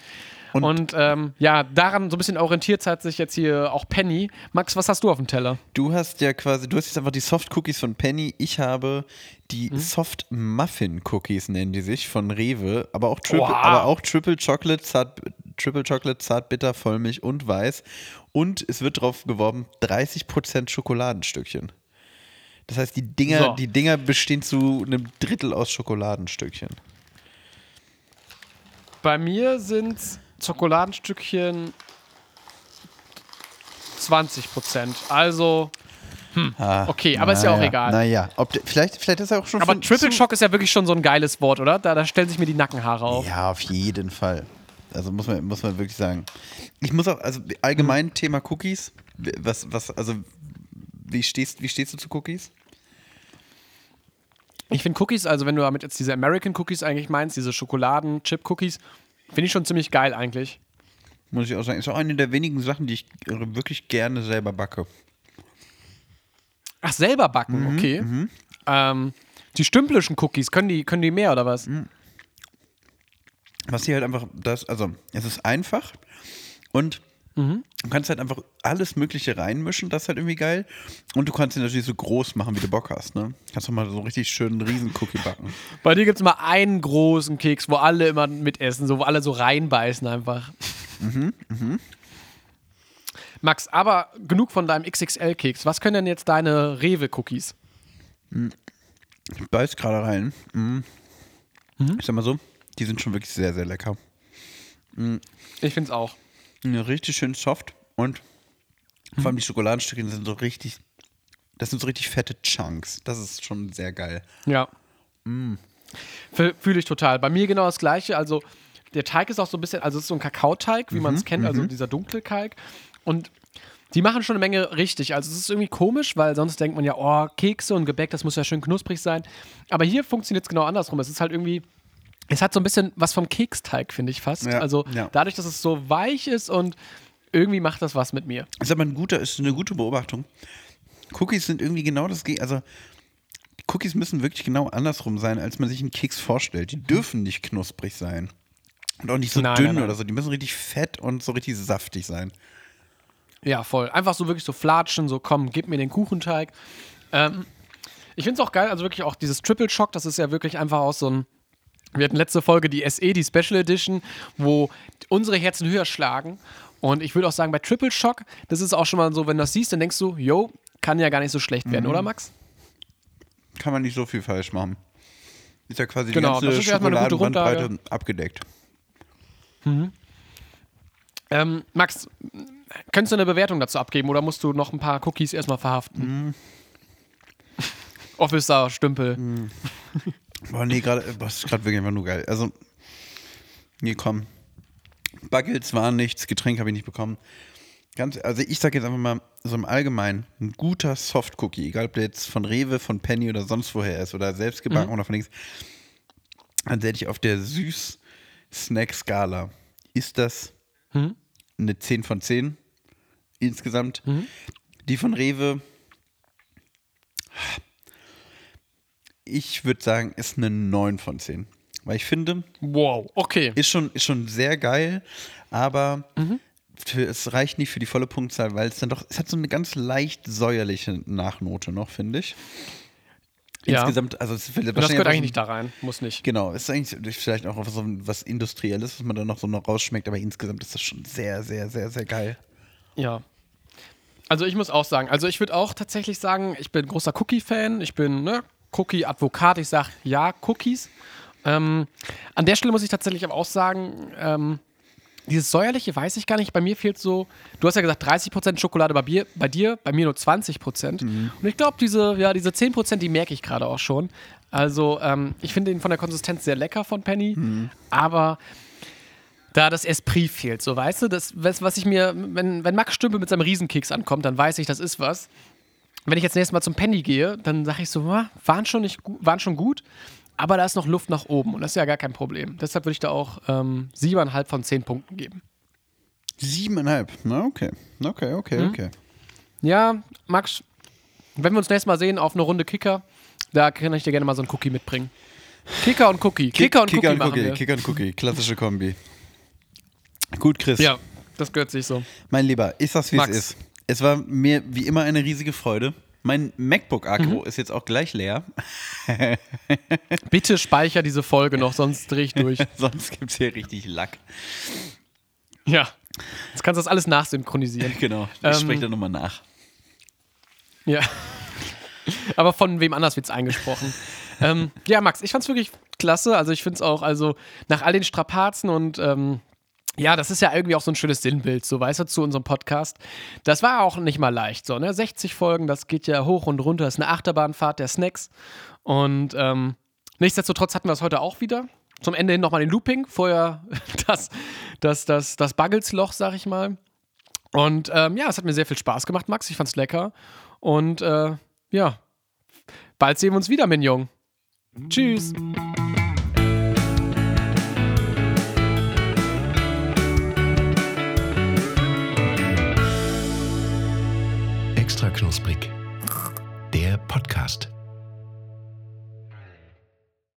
Und, Und- ähm, ja, daran so ein bisschen orientiert hat sich jetzt hier auch Penny. Max, was hast du auf dem Teller? Du hast ja quasi, du hast jetzt einfach die Soft Cookies von Penny. Ich habe die Mhm. Soft Muffin Cookies, nennen die sich, von Rewe. Aber auch Triple, Wow. aber auch Triple Chocolate, Zart, Triple Chocolate, Zartbitter, Vollmilch und Weiß. Und es wird drauf geworben, 30% Schokoladenstückchen. Das heißt, die Dinger, So. die Dinger bestehen zu einem Drittel aus Schokoladenstückchen. Bei mir sind Schokoladenstückchen 20 Prozent. Also, okay, aber ist ja auch egal. Naja, ob vielleicht, vielleicht ist er auch schon aber Triple Shock ist ja wirklich schon so ein geiles Wort, oder? Da, da stellen sich mir die Nackenhaare auf. Ja, auf jeden Fall. Also muss man, muss man wirklich sagen. Ich muss auch, also allgemein Thema Cookies. Was, was, also wie stehst, wie stehst du zu Cookies? Ich finde Cookies, also wenn du damit jetzt diese American Cookies eigentlich meinst, diese Schokoladen-Chip-Cookies, finde ich schon ziemlich geil eigentlich. Muss ich auch sagen. Ist auch eine der wenigen Sachen, die ich wirklich gerne selber backe. Ach, selber backen, okay. Ähm, die stümplischen Cookies, können die, können die mehr oder was? Was hier halt einfach das, also es ist einfach und du kannst halt einfach alles Mögliche reinmischen, das ist halt irgendwie geil. Und du kannst ihn natürlich so groß machen, wie du Bock hast, ne? Kannst du mal so einen richtig schönen Riesen-Cookie backen. Bei dir gibt es immer einen großen Keks, wo alle immer mitessen, so, wo alle so reinbeißen einfach. Max, aber genug von deinem XXL-Keks. Was können denn jetzt deine Rewe-Cookies? Ich beiß gerade rein. Mm. Ich sag mal so, die sind schon wirklich sehr, sehr lecker. Ich finde es auch. Richtig schön soft und vor allem die Schokoladenstückchen sind so richtig, das sind so richtig fette Chunks. Das ist schon sehr geil. Ja. Fühle ich total. Bei mir genau das Gleiche. Also, der Teig ist auch so ein bisschen, also es ist so ein Kakaoteig, wie man es kennt, also dieser dunkle Kalk. Und die machen schon eine Menge richtig. Also es ist irgendwie komisch, weil sonst denkt man ja, oh, Kekse und Gebäck, das muss ja schön knusprig sein. Aber hier funktioniert es genau andersrum. Es ist halt irgendwie, es hat so ein bisschen was vom Keksteig, finde ich fast. Ja, also ja. dadurch, dass es so weich ist und irgendwie macht das was mit mir. Ist aber ein guter, ist eine gute Beobachtung. Cookies sind irgendwie genau das Gegenteil. Also Cookies müssen wirklich genau andersrum sein, als man sich einen Keks vorstellt. Die dürfen nicht knusprig sein. Und auch nicht so Nein, dünn nein, nein. oder so. Die müssen richtig fett und so richtig saftig sein. Ja, voll. Einfach so wirklich so flatschen, so komm, gib mir den Kuchenteig. Ähm, ich finde es auch geil, also wirklich auch dieses Triple Shock, das ist ja wirklich einfach aus so ein. Wir hatten letzte Folge die SE, die Special Edition, wo unsere Herzen höher schlagen. Und ich würde auch sagen, bei Triple Shock, das ist auch schon mal so, wenn du das siehst, dann denkst du, yo, kann ja gar nicht so schlecht werden, oder Max? Kann man nicht so viel falsch machen. Ist ja quasi Genau, die ganze Schokoladenbandbreite abgedeckt. Ähm, Max, könntest du eine Bewertung dazu abgeben oder musst du noch ein paar Cookies erstmal verhaften? [laughs] Officer, Stümpel. Boah, nee, gerade, das ist gerade wirklich einfach nur geil. Also, nee, komm. Buggles waren nichts, Getränk habe ich nicht bekommen. Ganz, also ich sage jetzt einfach mal, so im Allgemeinen, ein guter Soft-Cookie, egal ob der jetzt von Rewe, von Penny oder sonst woher ist oder selbst gebacken oder von links, dann hätte ich auf der Süß-Snack-Skala, ist das eine 10 von 10 insgesamt. Die von Rewe, ich würde sagen, ist eine 9 von 10. Weil ich finde, Wow, okay. ist schon, ist schon sehr geil, aber für, es reicht nicht für die volle Punktzahl, weil es dann doch, es hat so eine ganz leicht säuerliche Nachnote noch, finde ich. Ja. Insgesamt, also es Und das gehört eigentlich nicht da rein, muss nicht. Genau, es ist eigentlich vielleicht auch so was Industrielles, was man dann noch so noch rausschmeckt, aber insgesamt ist das schon sehr, sehr, sehr, sehr geil. Ja. Also ich muss auch sagen, also ich würde auch tatsächlich sagen, ich bin großer Cookie-Fan, ich bin ne, Cookie-Advokat, ich sage ja, Cookies. Ähm, an der Stelle muss ich tatsächlich aber auch sagen, ähm, dieses säuerliche weiß ich gar nicht, bei mir fehlt so, du hast ja gesagt 30% Schokolade bei, Bier, bei dir, bei mir nur 20%. Und ich glaube, diese, ja, diese 10%, die merke ich gerade auch schon. Also ähm, ich finde ihn von der Konsistenz sehr lecker von Penny, aber da das Esprit fehlt, so weißt du, das, was, was ich mir, wenn, wenn Max Stümpel mit seinem Riesenkeks ankommt, dann weiß ich, das ist was. Wenn ich jetzt nächstes Mal zum Penny gehe, dann sage ich so, "Ah, waren schon, nicht, waren schon gut, aber da ist noch Luft nach oben und das ist ja gar kein Problem. Deshalb würde ich da auch ähm, siebeneinhalb von zehn Punkten geben. Siebeneinhalb. Na, okay. Okay, okay, Mhm. okay. Ja, Max, wenn wir uns nächstes Mal sehen auf eine Runde Kicker, da kann ich dir gerne mal so einen Cookie mitbringen. Kicker und Cookie. Kicker und Cookie machen wir. Kicker und Cookie. Klassische Kombi. Gut, Chris. Ja, das gehört sich so. Mein Lieber, ist das wie es ist? Es war mir wie immer eine riesige Freude. Mein MacBook-Akku Mhm. ist jetzt auch gleich leer. Bitte speicher diese Folge noch, sonst drehe ich durch. [laughs] Sonst gibt es hier richtig Lack. Ja. Jetzt kannst du das alles nachsynchronisieren. Genau. Ich Ähm, spreche da nochmal nach. Ja. Aber von wem anders wird es eingesprochen. ähm, ja, Max, ich fand's wirklich klasse. Also ich finde es auch, also nach all den Strapazen und ähm, ja, das ist ja irgendwie auch so ein schönes Sinnbild, so weißt du, zu unserem Podcast. Das war auch nicht mal leicht, so, ne? 60 Folgen, das geht ja hoch und runter, das ist eine Achterbahnfahrt der Snacks. Und ähm, nichtsdestotrotz hatten wir es heute auch wieder. Zum Ende hin nochmal den Looping, vorher [laughs] das, das, das, das Buggelsloch, sag ich mal. Und ähm, ja, es hat mir sehr viel Spaß gemacht, Max. Ich fand's lecker. Und äh, ja, bald sehen wir uns wieder, Mignon. Tschüss. Podcast.